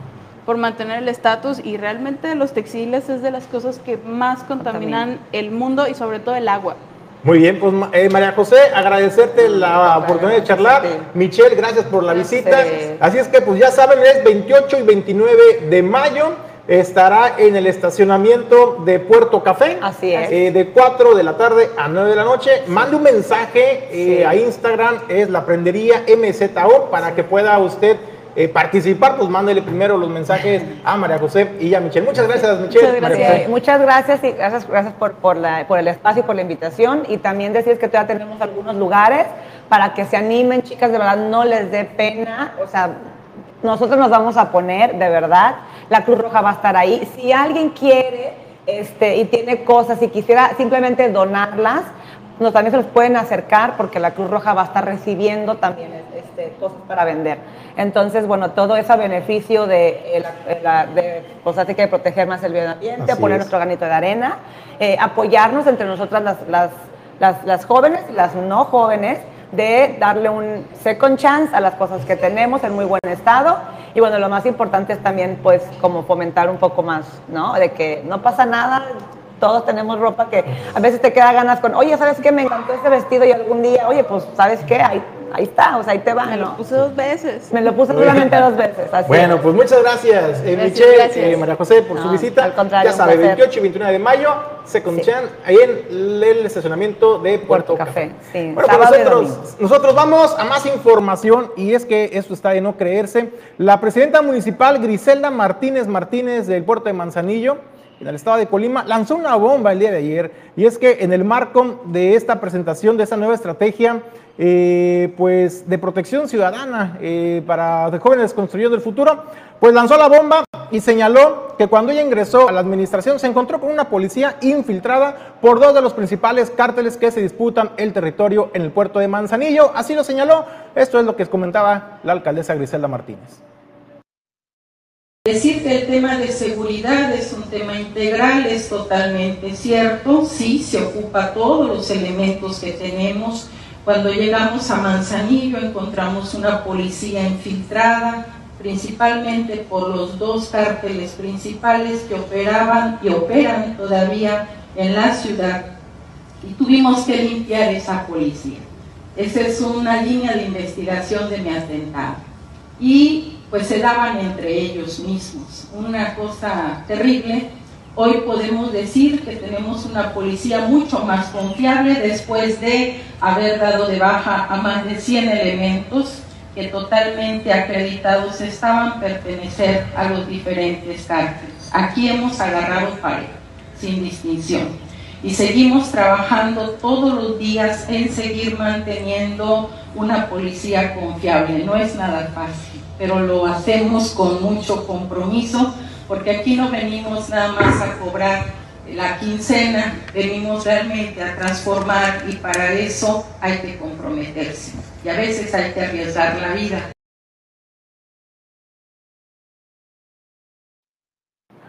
por mantener el estatus y realmente los textiles es de las cosas que más contaminan el mundo y sobre todo el agua. Muy bien, pues eh, María José, agradecerte la oportunidad de charlar. Michelle, gracias por la visita. Así es que pues ya saben, es 28 y 29 de mayo. Estará en el estacionamiento de Puerto Café. Así es. Eh, de 4 de la tarde a 9 de la noche. Mande un mensaje eh, a Instagram, es la prendería MZO, para que pueda usted eh, participar, pues mándele primero los mensajes a María José y a Michelle. Muchas gracias, Michelle. Muchas gracias, Muchas gracias y gracias, gracias por, por, la, por el espacio y por la invitación. Y también decir que todavía tenemos algunos lugares para que se animen, chicas, de verdad, no les dé pena. O sea, nosotros nos vamos a poner, de verdad, la Cruz Roja va a estar ahí. Si alguien quiere este, y tiene cosas y quisiera simplemente donarlas, nos, también se los pueden acercar porque la Cruz Roja va a estar recibiendo también este, cosas para vender. Entonces, bueno, todo ese beneficio de, eh, la, de pues así que proteger más el medio ambiente, poner nuestro granito de arena, eh, apoyarnos entre nosotras las, las, las, las jóvenes y las no jóvenes, de darle un second chance a las cosas que tenemos en muy buen estado. Y bueno, lo más importante es también, pues, como fomentar un poco más, ¿no? De que no pasa nada, todos tenemos ropa que a veces te queda ganas con, oye, ¿sabes qué? Me encantó este vestido y algún día, oye, pues, ¿sabes qué? Ahí, ahí está, o sea, ahí te va. Me lo puse dos veces. Me lo puse solamente dos veces. bueno, pues muchas gracias, eh, Michelle, eh, María José, por su visita. Al contrario, ya sabe, 28 y 29 de mayo, se sí. ahí en el estacionamiento de Puerto, Café. Sí, bueno, pues nosotros, nosotros vamos a más información y es que esto está de no creerse. La presidenta municipal Griselda Martínez Martínez del puerto de Manzanillo en el estado de Colima, lanzó una bomba el día de ayer, y es que en el marco de esta presentación de esta nueva estrategia, eh, pues de protección ciudadana eh, para jóvenes construyendo el futuro, pues lanzó la bomba y señaló que cuando ella ingresó a la administración se encontró con una policía infiltrada por dos de los principales cárteles que se disputan el territorio en el puerto de Manzanillo. Así lo señaló. Esto es lo que comentaba la alcaldesa Griselda Martínez. Decir que el tema de seguridad es un tema integral es totalmente cierto, sí, se ocupa todos los elementos que tenemos. Cuando llegamos a Manzanillo encontramos una policía infiltrada, principalmente por los dos cárteles principales que operaban y operan todavía en la ciudad, y tuvimos que limpiar esa policía. Esa es una línea de investigación de mi atentado. Y pues se daban entre ellos mismos. Una cosa terrible. Hoy podemos decir que tenemos una policía mucho más confiable después de haber dado de baja a más de 100 elementos que totalmente acreditados estaban pertenecer a los diferentes cárteles. Aquí hemos agarrado pareja, sin distinción. Y seguimos trabajando todos los días en seguir manteniendo una policía confiable. No es nada fácil pero lo hacemos con mucho compromiso, porque aquí no venimos nada más a cobrar la quincena, venimos realmente a transformar y para eso hay que comprometerse y a veces hay que arriesgar la vida.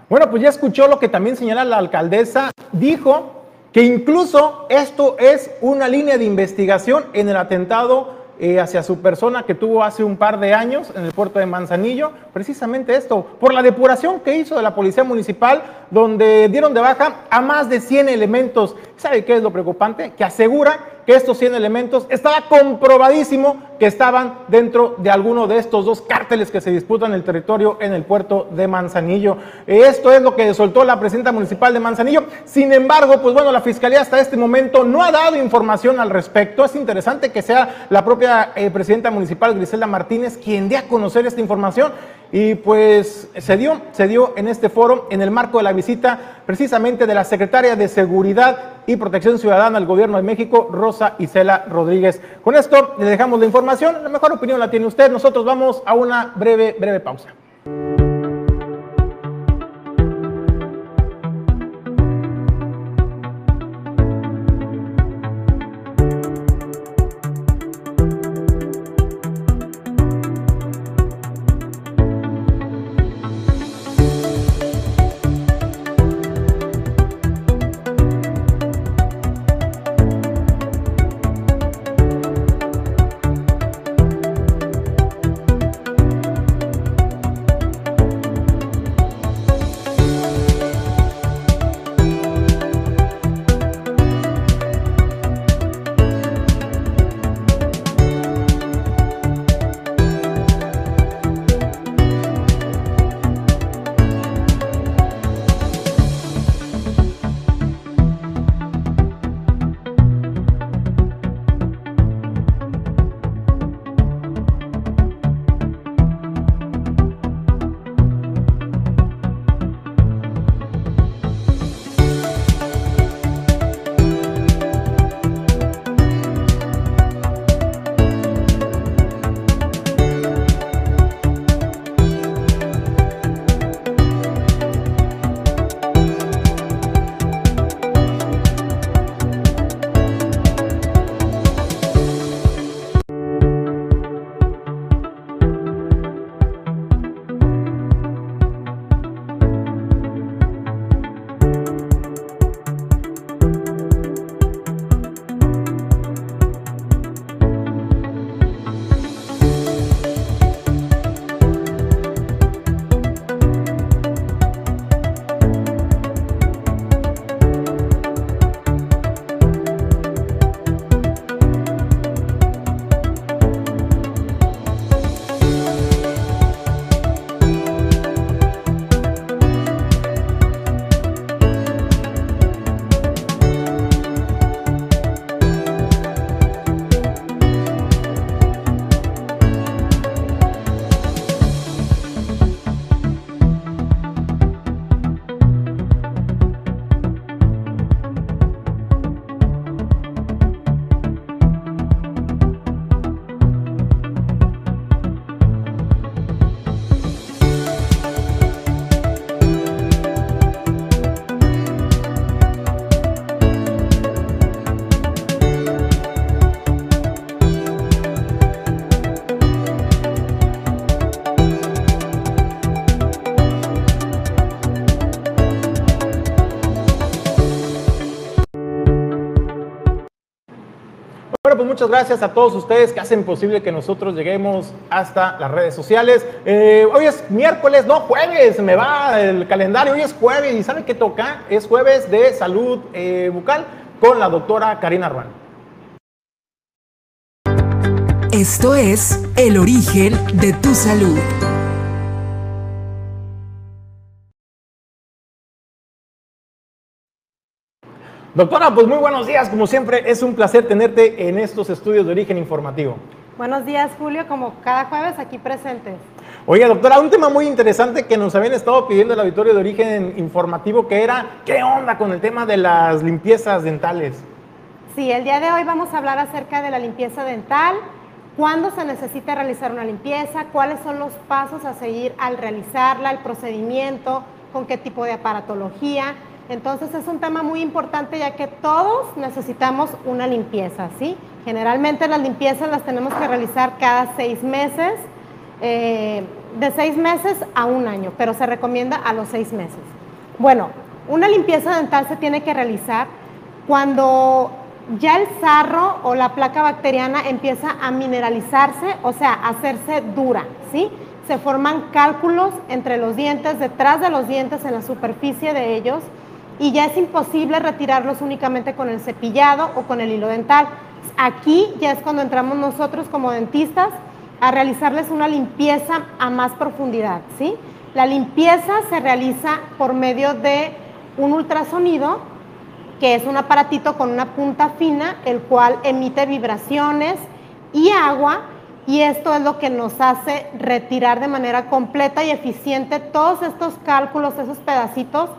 Bueno, pues ya escuchó lo que también señala la alcaldesa. Dijo que incluso esto es una línea de investigación en el atentado eh, hacia su persona que tuvo hace un par de años en el puerto de Manzanillo, precisamente esto, por la depuración que hizo de la Policía Municipal, donde dieron de baja a más de 100 elementos. ¿Sabe qué es lo preocupante? Que asegura que estos 100 elementos estaba comprobadísimo que estaban dentro de alguno de estos dos cárteles que se disputan el territorio en el puerto de Manzanillo. Esto es lo que soltó la presidenta municipal de Manzanillo. Sin embargo, pues bueno, la fiscalía hasta este momento no ha dado información al respecto. Es interesante que sea la propia eh, presidenta municipal, Griselda Martínez, quien dé a conocer esta información. Y pues se dio, se dio en este foro en el marco de la visita precisamente de la secretaria de Seguridad y Protección Ciudadana al Gobierno de México, Rosa Isela Rodríguez. Con esto le dejamos la información. La mejor opinión la tiene usted. Nosotros vamos a una breve, breve pausa. Muchas gracias a todos ustedes que hacen posible que nosotros lleguemos hasta las redes sociales. Eh, hoy es miércoles, no, jueves, me va el calendario, hoy es jueves y ¿saben qué toca? Es jueves de salud eh, bucal con la doctora Karina Ruan. Esto es El origen de tu salud. Doctora, pues muy buenos días. Como siempre, es un placer tenerte en estos estudios de origen informativo. Buenos días, Julio. Como cada jueves, aquí presentes. Oye, doctora, un tema muy interesante que nos habían estado pidiendo el auditorio de origen informativo, que era, ¿qué onda con el tema de las limpiezas dentales? Sí, el día de hoy vamos a hablar acerca de la limpieza dental, cuándo se necesita realizar una limpieza, cuáles son los pasos a seguir al realizarla, el procedimiento, con qué tipo de aparatología entonces es un tema muy importante ya que todos necesitamos una limpieza, ¿sí? Generalmente las limpiezas las tenemos que realizar cada seis meses, eh, de seis meses a un año, pero se recomienda a los seis meses. Bueno, una limpieza dental se tiene que realizar cuando ya el sarro o la placa bacteriana empieza a mineralizarse, o sea, a hacerse dura, ¿sí? Se forman cálculos entre los dientes, detrás de los dientes, en la superficie de ellos, y ya es imposible retirarlos únicamente con el cepillado o con el hilo dental. Aquí ya es cuando entramos nosotros como dentistas a realizarles una limpieza a más profundidad, ¿sí? La limpieza se realiza por medio de un ultrasonido, que es un aparatito con una punta fina, el cual emite vibraciones y agua, y esto es lo que nos hace retirar de manera completa y eficiente todos estos cálculos, esos pedacitos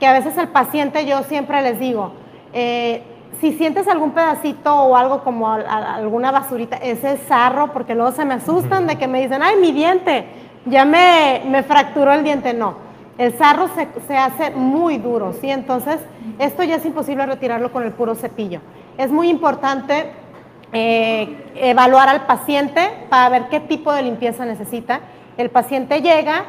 que a veces el paciente, yo siempre les digo, eh, si sientes algún pedacito o algo como alguna basurita, ese es sarro, porque luego se me asustan de que me dicen, ay, mi diente, ya me, me fracturó el diente. No, el sarro se, se, hace muy duro, ¿sí? Entonces, esto ya es imposible retirarlo con el puro cepillo. Es muy importante eh, evaluar al paciente para ver qué tipo de limpieza necesita. El paciente llega,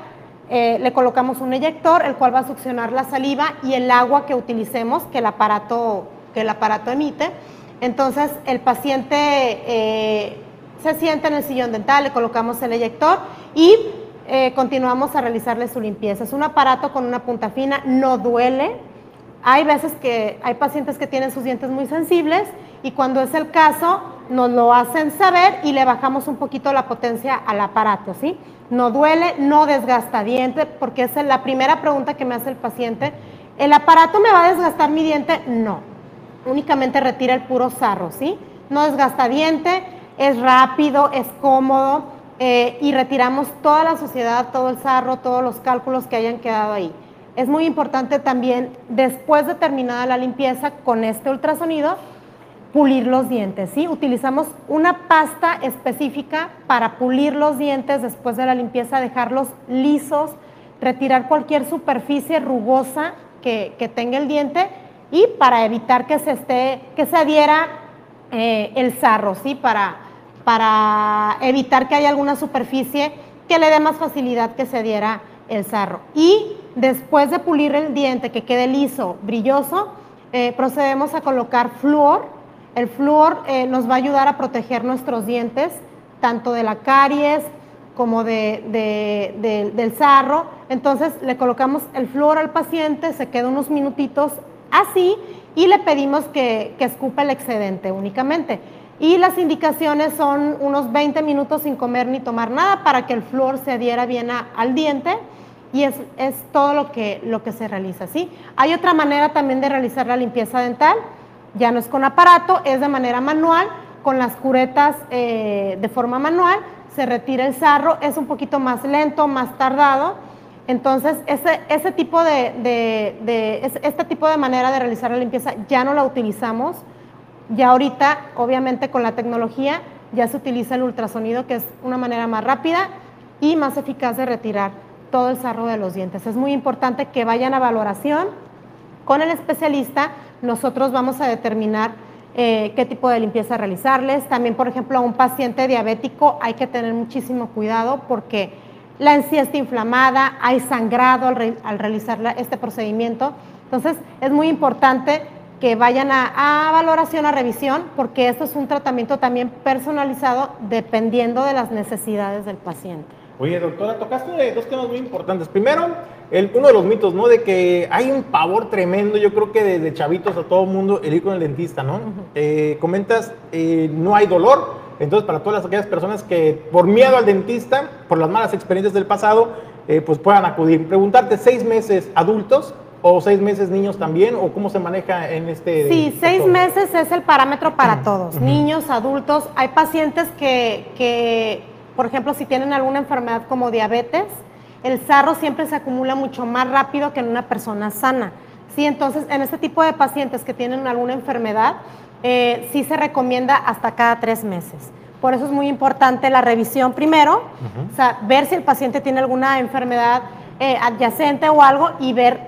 eh, le colocamos un eyector, el cual va a succionar la saliva y el agua que utilicemos, que el aparato, que el aparato emite. Entonces, el paciente eh, se sienta en el sillón dental, le colocamos el eyector y eh, continuamos a realizarle su limpieza. Es un aparato con una punta fina, no duele. Hay veces que hay pacientes que tienen sus dientes muy sensibles y cuando es el caso nos lo hacen saber y le bajamos un poquito la potencia al aparato, ¿sí? no duele, no desgasta diente, porque es la primera pregunta que me hace el paciente. ¿El aparato me va a desgastar mi diente? No, únicamente retira el puro sarro, ¿sí? No desgasta diente, es rápido, es cómodo eh, y retiramos toda la suciedad, todo el sarro, todos los cálculos que hayan quedado ahí. Es muy importante también, después de terminada la limpieza con este ultrasonido, pulir los dientes, ¿sí? Utilizamos una pasta específica para pulir los dientes después de la limpieza, dejarlos lisos, retirar cualquier superficie rugosa que, tenga el diente y para evitar que se, esté, que se adhiera eh, el sarro, ¿sí? Para, para evitar que haya alguna superficie que le dé más facilidad que se adhiera el sarro. Y después de pulir el diente, que quede liso, brilloso, eh, procedemos a colocar flúor el flúor eh, nos va a ayudar a proteger nuestros dientes, tanto de la caries como de, del sarro. Entonces le colocamos el flúor al paciente, se queda unos minutitos así y le pedimos que, que escupa el excedente únicamente. Y las indicaciones son unos 20 minutos sin comer ni tomar nada para que el flúor se adhiera bien al diente y es, es, todo lo que, lo que se realiza. ¿sí? Hay otra manera también de realizar la limpieza dental ya no es con aparato, es de manera manual, con las curetas eh, de forma manual, se retira el sarro, es un poquito más lento, más tardado. Entonces, ese, ese tipo de, este tipo de manera de realizar la limpieza ya no la utilizamos. Ya ahorita, obviamente, con la tecnología, ya se utiliza el ultrasonido, que es una manera más rápida y más eficaz de retirar todo el sarro de los dientes. Es muy importante que vayan a valoración con el especialista nosotros vamos a determinar eh, qué tipo de limpieza realizarles. También, por ejemplo, a un paciente diabético hay que tener muchísimo cuidado porque la encía está inflamada, hay sangrado al, realizar este procedimiento. Entonces, es muy importante que vayan a, a, valoración, a revisión, porque esto es un tratamiento también personalizado dependiendo de las necesidades del paciente. Oye, doctora, tocaste dos temas muy importantes. Primero, el, uno de los mitos, ¿no? De que hay un pavor tremendo, yo creo que desde chavitos a todo el mundo, el ir con el dentista, ¿no? Eh, comentas, eh, no hay dolor, entonces para todas aquellas personas que por miedo al dentista, por las malas experiencias del pasado, eh, pues puedan acudir. Preguntarte, ¿seis meses adultos o seis meses niños también? ¿O cómo se maneja en este...? Sí, seis meses es el parámetro para todos, niños, adultos. Hay pacientes que, que por ejemplo, si tienen alguna enfermedad como diabetes, el sarro siempre se acumula mucho más rápido que en una persona sana. Sí, entonces, en este tipo de pacientes que tienen alguna enfermedad, eh, sí se recomienda hasta cada tres meses. Por eso es muy importante la revisión primero, o sea, ver si el paciente tiene alguna enfermedad eh, adyacente o algo y ver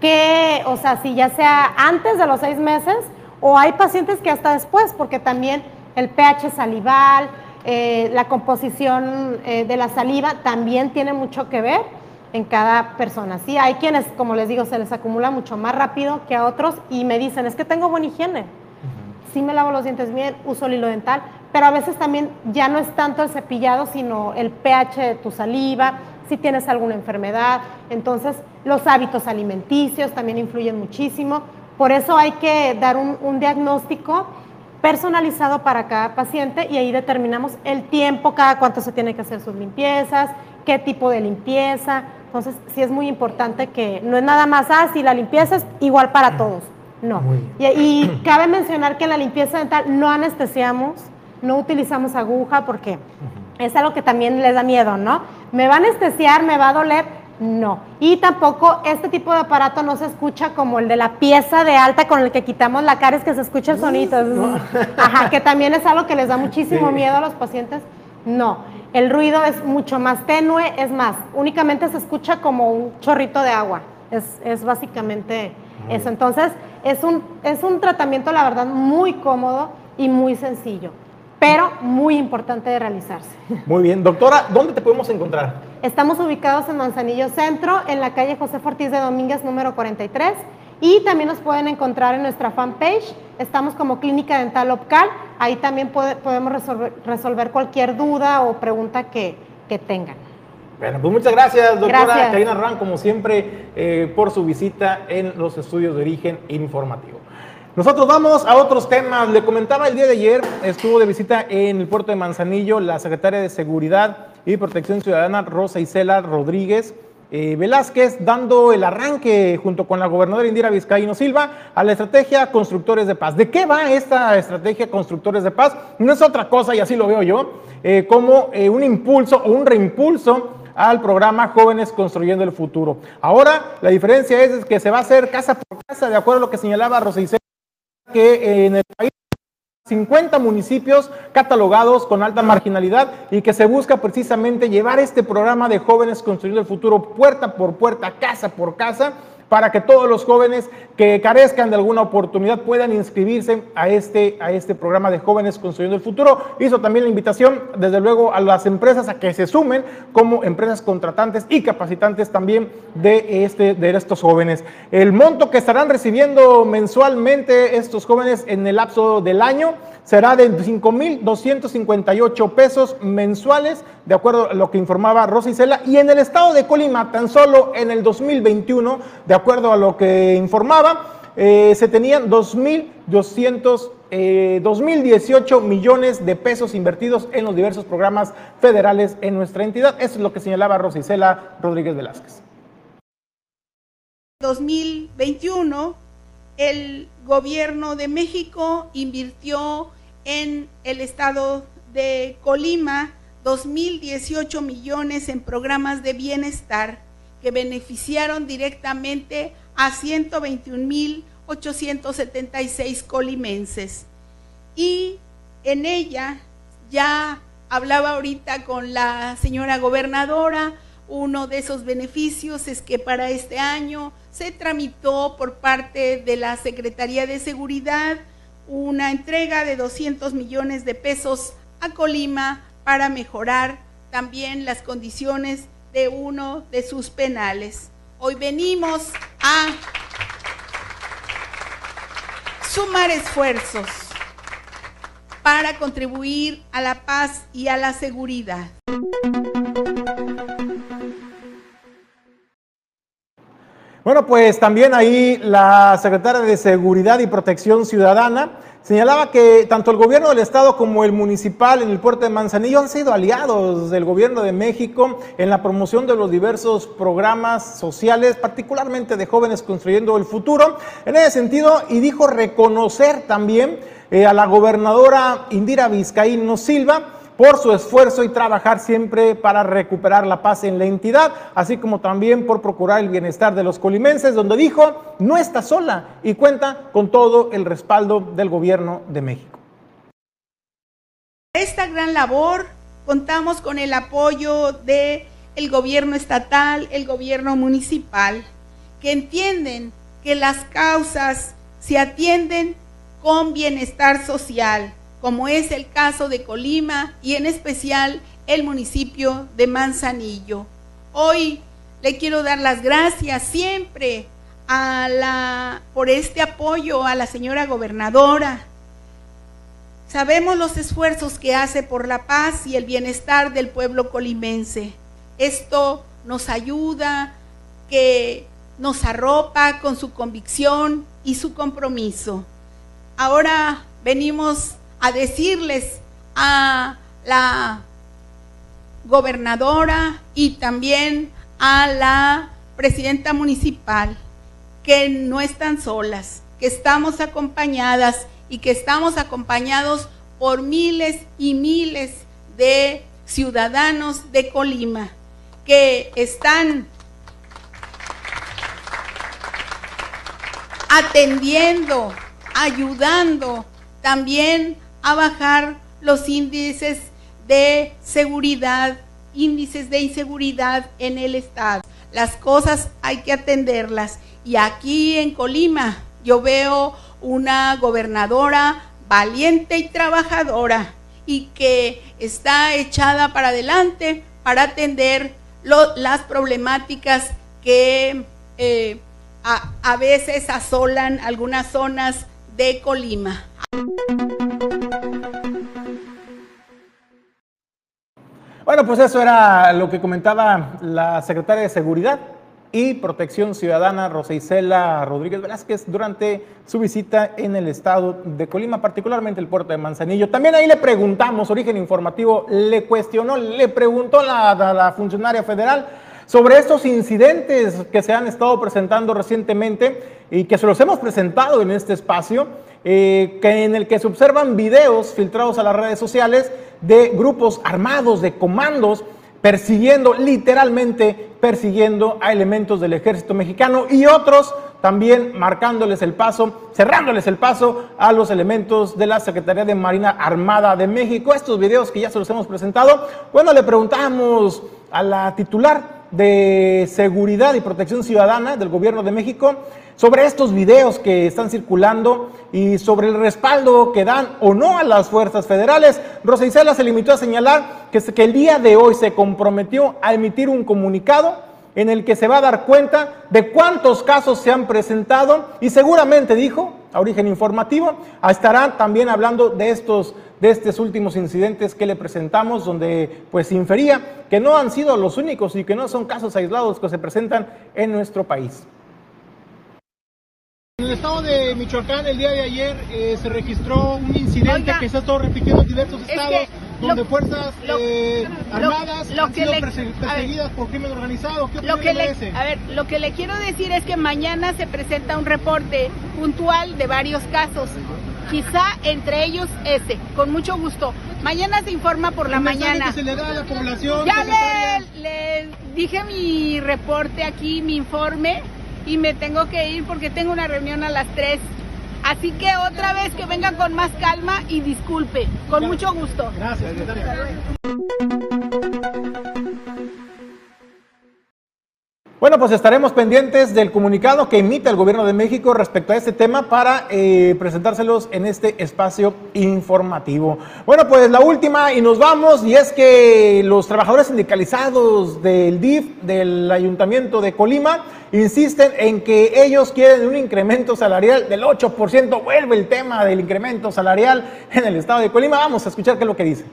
qué, o sea, si ya sea antes de los seis meses o hay pacientes que hasta después, porque también el pH salival, eh, la composición eh, de la saliva también tiene mucho que ver en cada persona. Sí, hay quienes, como les digo, se les acumula mucho más rápido que a otros y me dicen, es que tengo buena higiene. Sí me lavo los dientes bien, uso el hilo dental, pero a veces también ya no es tanto el cepillado, sino el pH de tu saliva, si tienes alguna enfermedad. Entonces, los hábitos alimenticios también influyen muchísimo. Por eso hay que dar un, un diagnóstico personalizado para cada paciente y ahí determinamos el tiempo, cada cuánto se tiene que hacer sus limpiezas, qué tipo de limpieza. Entonces, sí es muy importante que no es nada más, ah, si la limpieza es igual para todos. No. Y, y, cabe mencionar que en la limpieza dental no anestesiamos, no utilizamos aguja porque es algo que también les da miedo, ¿no? Me va a anestesiar, me va a doler no. Y tampoco este tipo de aparato no se escucha como el de la pieza de alta con el que quitamos la cara, es que se escucha el sonido. Ajá, que también es algo que les da muchísimo miedo a los pacientes. No, el ruido es mucho más tenue, es más, únicamente se escucha como un chorrito de agua. Es, básicamente eso. Entonces, es un, es un tratamiento, la verdad, muy cómodo y muy sencillo pero muy importante de realizarse. Muy bien, doctora, ¿dónde te podemos encontrar? Estamos ubicados en Manzanillo Centro, en la calle José Ortiz de Domínguez, número 43, y también nos pueden encontrar en nuestra fanpage. Estamos como Clínica Dental Opcal, ahí también podemos resolver, cualquier duda o pregunta que, tengan. Bueno, pues muchas gracias, doctora Karina Ran, como siempre, eh, por su visita en los estudios de origen informativo. Nosotros vamos a otros temas. Le comentaba el día de ayer, estuvo de visita en el puerto de Manzanillo la secretaria de Seguridad y Protección Ciudadana, Rosa Isela Rodríguez. Eh, Velázquez dando el arranque junto con la gobernadora Indira Vizcaíno Silva a la estrategia Constructores de Paz. ¿De qué va esta estrategia Constructores de Paz? No es otra cosa, y así lo veo yo, eh, como eh, un impulso o un reimpulso al programa Jóvenes Construyendo el Futuro. Ahora la diferencia es, es que se va a hacer casa por casa, de acuerdo a lo que señalaba Rosa Isela que en el país 50 municipios catalogados con alta marginalidad y que se busca precisamente llevar este programa de jóvenes construyendo el futuro puerta por puerta, casa por casa para que todos los jóvenes que carezcan de alguna oportunidad puedan inscribirse a este, a este programa de jóvenes construyendo el futuro. Hizo también la invitación, desde luego, a las empresas a que se sumen como empresas contratantes y capacitantes también de, este, de estos jóvenes. El monto que estarán recibiendo mensualmente estos jóvenes en el lapso del año será de 5.258 pesos mensuales, de acuerdo a lo que informaba Rosa Isela, y en el estado de Colima, tan solo en el 2021, de acuerdo a lo que informaba, eh, se tenían 2.200 eh, 2.018 millones de pesos invertidos en los diversos programas federales en nuestra entidad. Eso es lo que señalaba Rosa Isela Rodríguez Velázquez. 2021, el gobierno de México invirtió en el estado de Colima 2.018 millones en programas de bienestar que beneficiaron directamente a 121.876 colimenses. Y en ella ya hablaba ahorita con la señora gobernadora, uno de esos beneficios es que para este año se tramitó por parte de la Secretaría de Seguridad una entrega de 200 millones de pesos a Colima para mejorar también las condiciones de uno de sus penales. Hoy venimos a sumar esfuerzos para contribuir a la paz y a la seguridad. Bueno, pues también ahí la secretaria de Seguridad y Protección Ciudadana señalaba que tanto el gobierno del estado como el municipal en el puerto de Manzanillo han sido aliados del gobierno de México en la promoción de los diversos programas sociales, particularmente de jóvenes construyendo el futuro. En ese sentido, y dijo reconocer también eh, a la gobernadora Indira Vizcaíno Silva, por su esfuerzo y trabajar siempre para recuperar la paz en la entidad, así como también por procurar el bienestar de los colimenses, donde dijo no está sola y cuenta con todo el respaldo del gobierno de México. Esta gran labor contamos con el apoyo de el gobierno estatal, el gobierno municipal, que entienden que las causas se atienden con bienestar social, como es el caso de Colima y en especial el municipio de Manzanillo. Hoy le quiero dar las gracias siempre a por este apoyo a la señora gobernadora. Sabemos los esfuerzos que hace por la paz y el bienestar del pueblo colimense. Esto nos ayuda, que nos arropa con su convicción y su compromiso. Ahora venimos a decirles a la gobernadora y también a la presidenta municipal que no están solas, que estamos acompañadas y que estamos acompañados por miles y miles de ciudadanos de Colima que están atendiendo, ayudando también a bajar los índices de seguridad, índices de inseguridad en el Estado. Las cosas hay que atenderlas. Y aquí en Colima yo veo una gobernadora valiente y trabajadora y que está echada para adelante para atender las problemáticas que eh, a veces asolan algunas zonas de Colima. Bueno, pues eso era lo que comentaba la secretaria de Seguridad y Protección Ciudadana, Rosa Isela Rodríguez Velázquez, durante su visita en el estado de Colima, particularmente el puerto de Manzanillo. También ahí le preguntamos, Origen Informativo le cuestionó, le preguntó la, la, la funcionaria federal sobre estos incidentes que se han estado presentando recientemente y que se los hemos presentado en este espacio, eh, que en el que se observan videos filtrados a las redes sociales de grupos armados, de comandos, persiguiendo, literalmente persiguiendo a elementos del ejército mexicano y otros también marcándoles el paso, cerrándoles el paso a los elementos de la Secretaría de Marina Armada de México. Estos videos que ya se los hemos presentado, bueno, le preguntamos a la titular de Seguridad y Protección Ciudadana del Gobierno de México sobre estos videos que están circulando y sobre el respaldo que dan o no a las fuerzas federales. Rosa Isela se limitó a señalar que, que el día de hoy se comprometió a emitir un comunicado en el que se va a dar cuenta de cuántos casos se han presentado y seguramente dijo, a origen informativo, estará también hablando de estos de estos últimos incidentes que le presentamos, donde pues infería que no han sido los únicos y que no son casos aislados que se presentan en nuestro país. En el estado de Michoacán, el día de ayer, eh, se registró un incidente que se ha estado repitiendo en diversos estados, donde fuerzas eh, armadas lo, han sido perseguidas por crimen organizado. ¿Qué lo que le, A ver, lo que le quiero decir es que mañana se presenta un reporte puntual de varios casos quizá entre ellos ese, con mucho gusto. Mañana se informa por la mañana. se le da a la población, ya le, le, dije mi reporte aquí, mi informe, y me tengo que ir porque tengo una reunión a las 3. Así que otra vez que venga con más calma y disculpe, con mucho gusto. Gracias, secretaria. Bueno, pues estaremos pendientes del comunicado que emite el gobierno de México respecto a este tema para eh, presentárselos en este espacio informativo. Bueno, pues la última y nos vamos y es que los trabajadores sindicalizados del DIF del Ayuntamiento de Colima insisten en que ellos quieren un incremento salarial del 8%. Vuelve el tema del incremento salarial en el estado de Colima. Vamos a escuchar qué es lo que dice.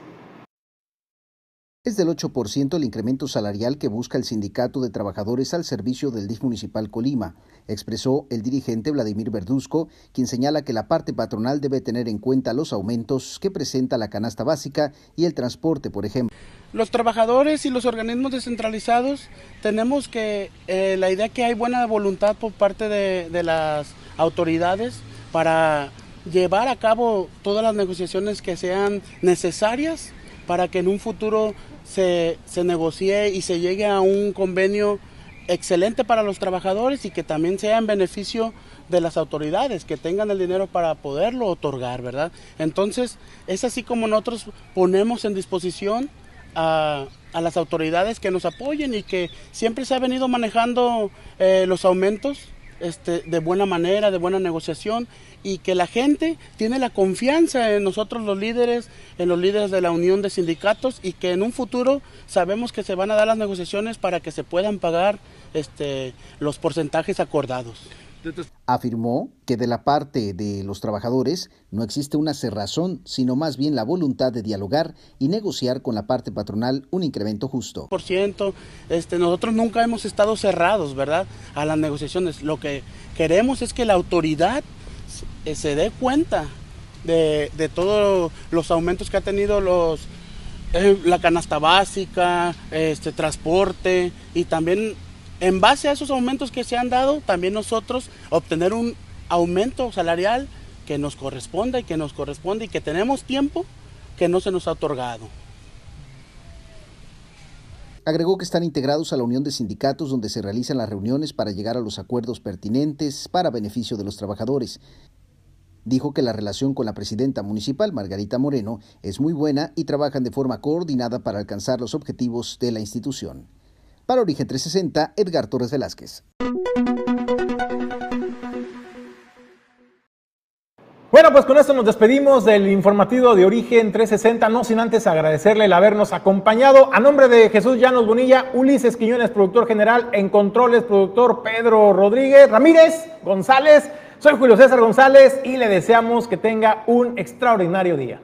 Es del 8% el incremento salarial que busca el Sindicato de Trabajadores al servicio del DIF Municipal Colima, expresó el dirigente Vladimir Verduzco, quien señala que la parte patronal debe tener en cuenta los aumentos que presenta la canasta básica y el transporte, por ejemplo. Los trabajadores y los organismos descentralizados tenemos que eh, la idea que hay buena voluntad por parte de, de las autoridades para llevar a cabo todas las negociaciones que sean necesarias para que en un futuro se, se negocie y se llegue a un convenio excelente para los trabajadores y que también sea en beneficio de las autoridades, que tengan el dinero para poderlo otorgar, ¿verdad? Entonces, es así como nosotros ponemos en disposición a, a las autoridades que nos apoyen y que siempre se ha venido manejando eh, los aumentos este, de buena manera, de buena negociación y que la gente tiene la confianza en nosotros los líderes, en los líderes de la Unión de Sindicatos y que en un futuro sabemos que se van a dar las negociaciones para que se puedan pagar este, los porcentajes acordados. Afirmó que de la parte de los trabajadores no existe una cerrazón, sino más bien la voluntad de dialogar y negociar con la parte patronal un incremento justo. Por ciento, este, nosotros nunca hemos estado cerrados, ¿verdad? A las negociaciones. Lo que queremos es que la autoridad se dé cuenta de, de todos los aumentos que ha tenido los, eh, la canasta básica, este transporte y también en base a esos aumentos que se han dado, también nosotros obtener un aumento salarial que nos corresponda y que nos corresponde y que tenemos tiempo que no se nos ha otorgado. Agregó que están integrados a la Unión de Sindicatos donde se realizan las reuniones para llegar a los acuerdos pertinentes para beneficio de los trabajadores. Dijo que la relación con la presidenta municipal, Margarita Moreno, es muy buena y trabajan de forma coordinada para alcanzar los objetivos de la institución. Para Origen 360, Edgar Torres Velázquez. Bueno, pues con esto nos despedimos del informativo de Origen 360, no sin antes agradecerle el habernos acompañado. A nombre de Jesús Llanos Bonilla, Ulises Quiñones, productor general, en controles, productor Pedro Rodríguez, Ramírez, González, soy Julio César González y le deseamos que tenga un extraordinario día.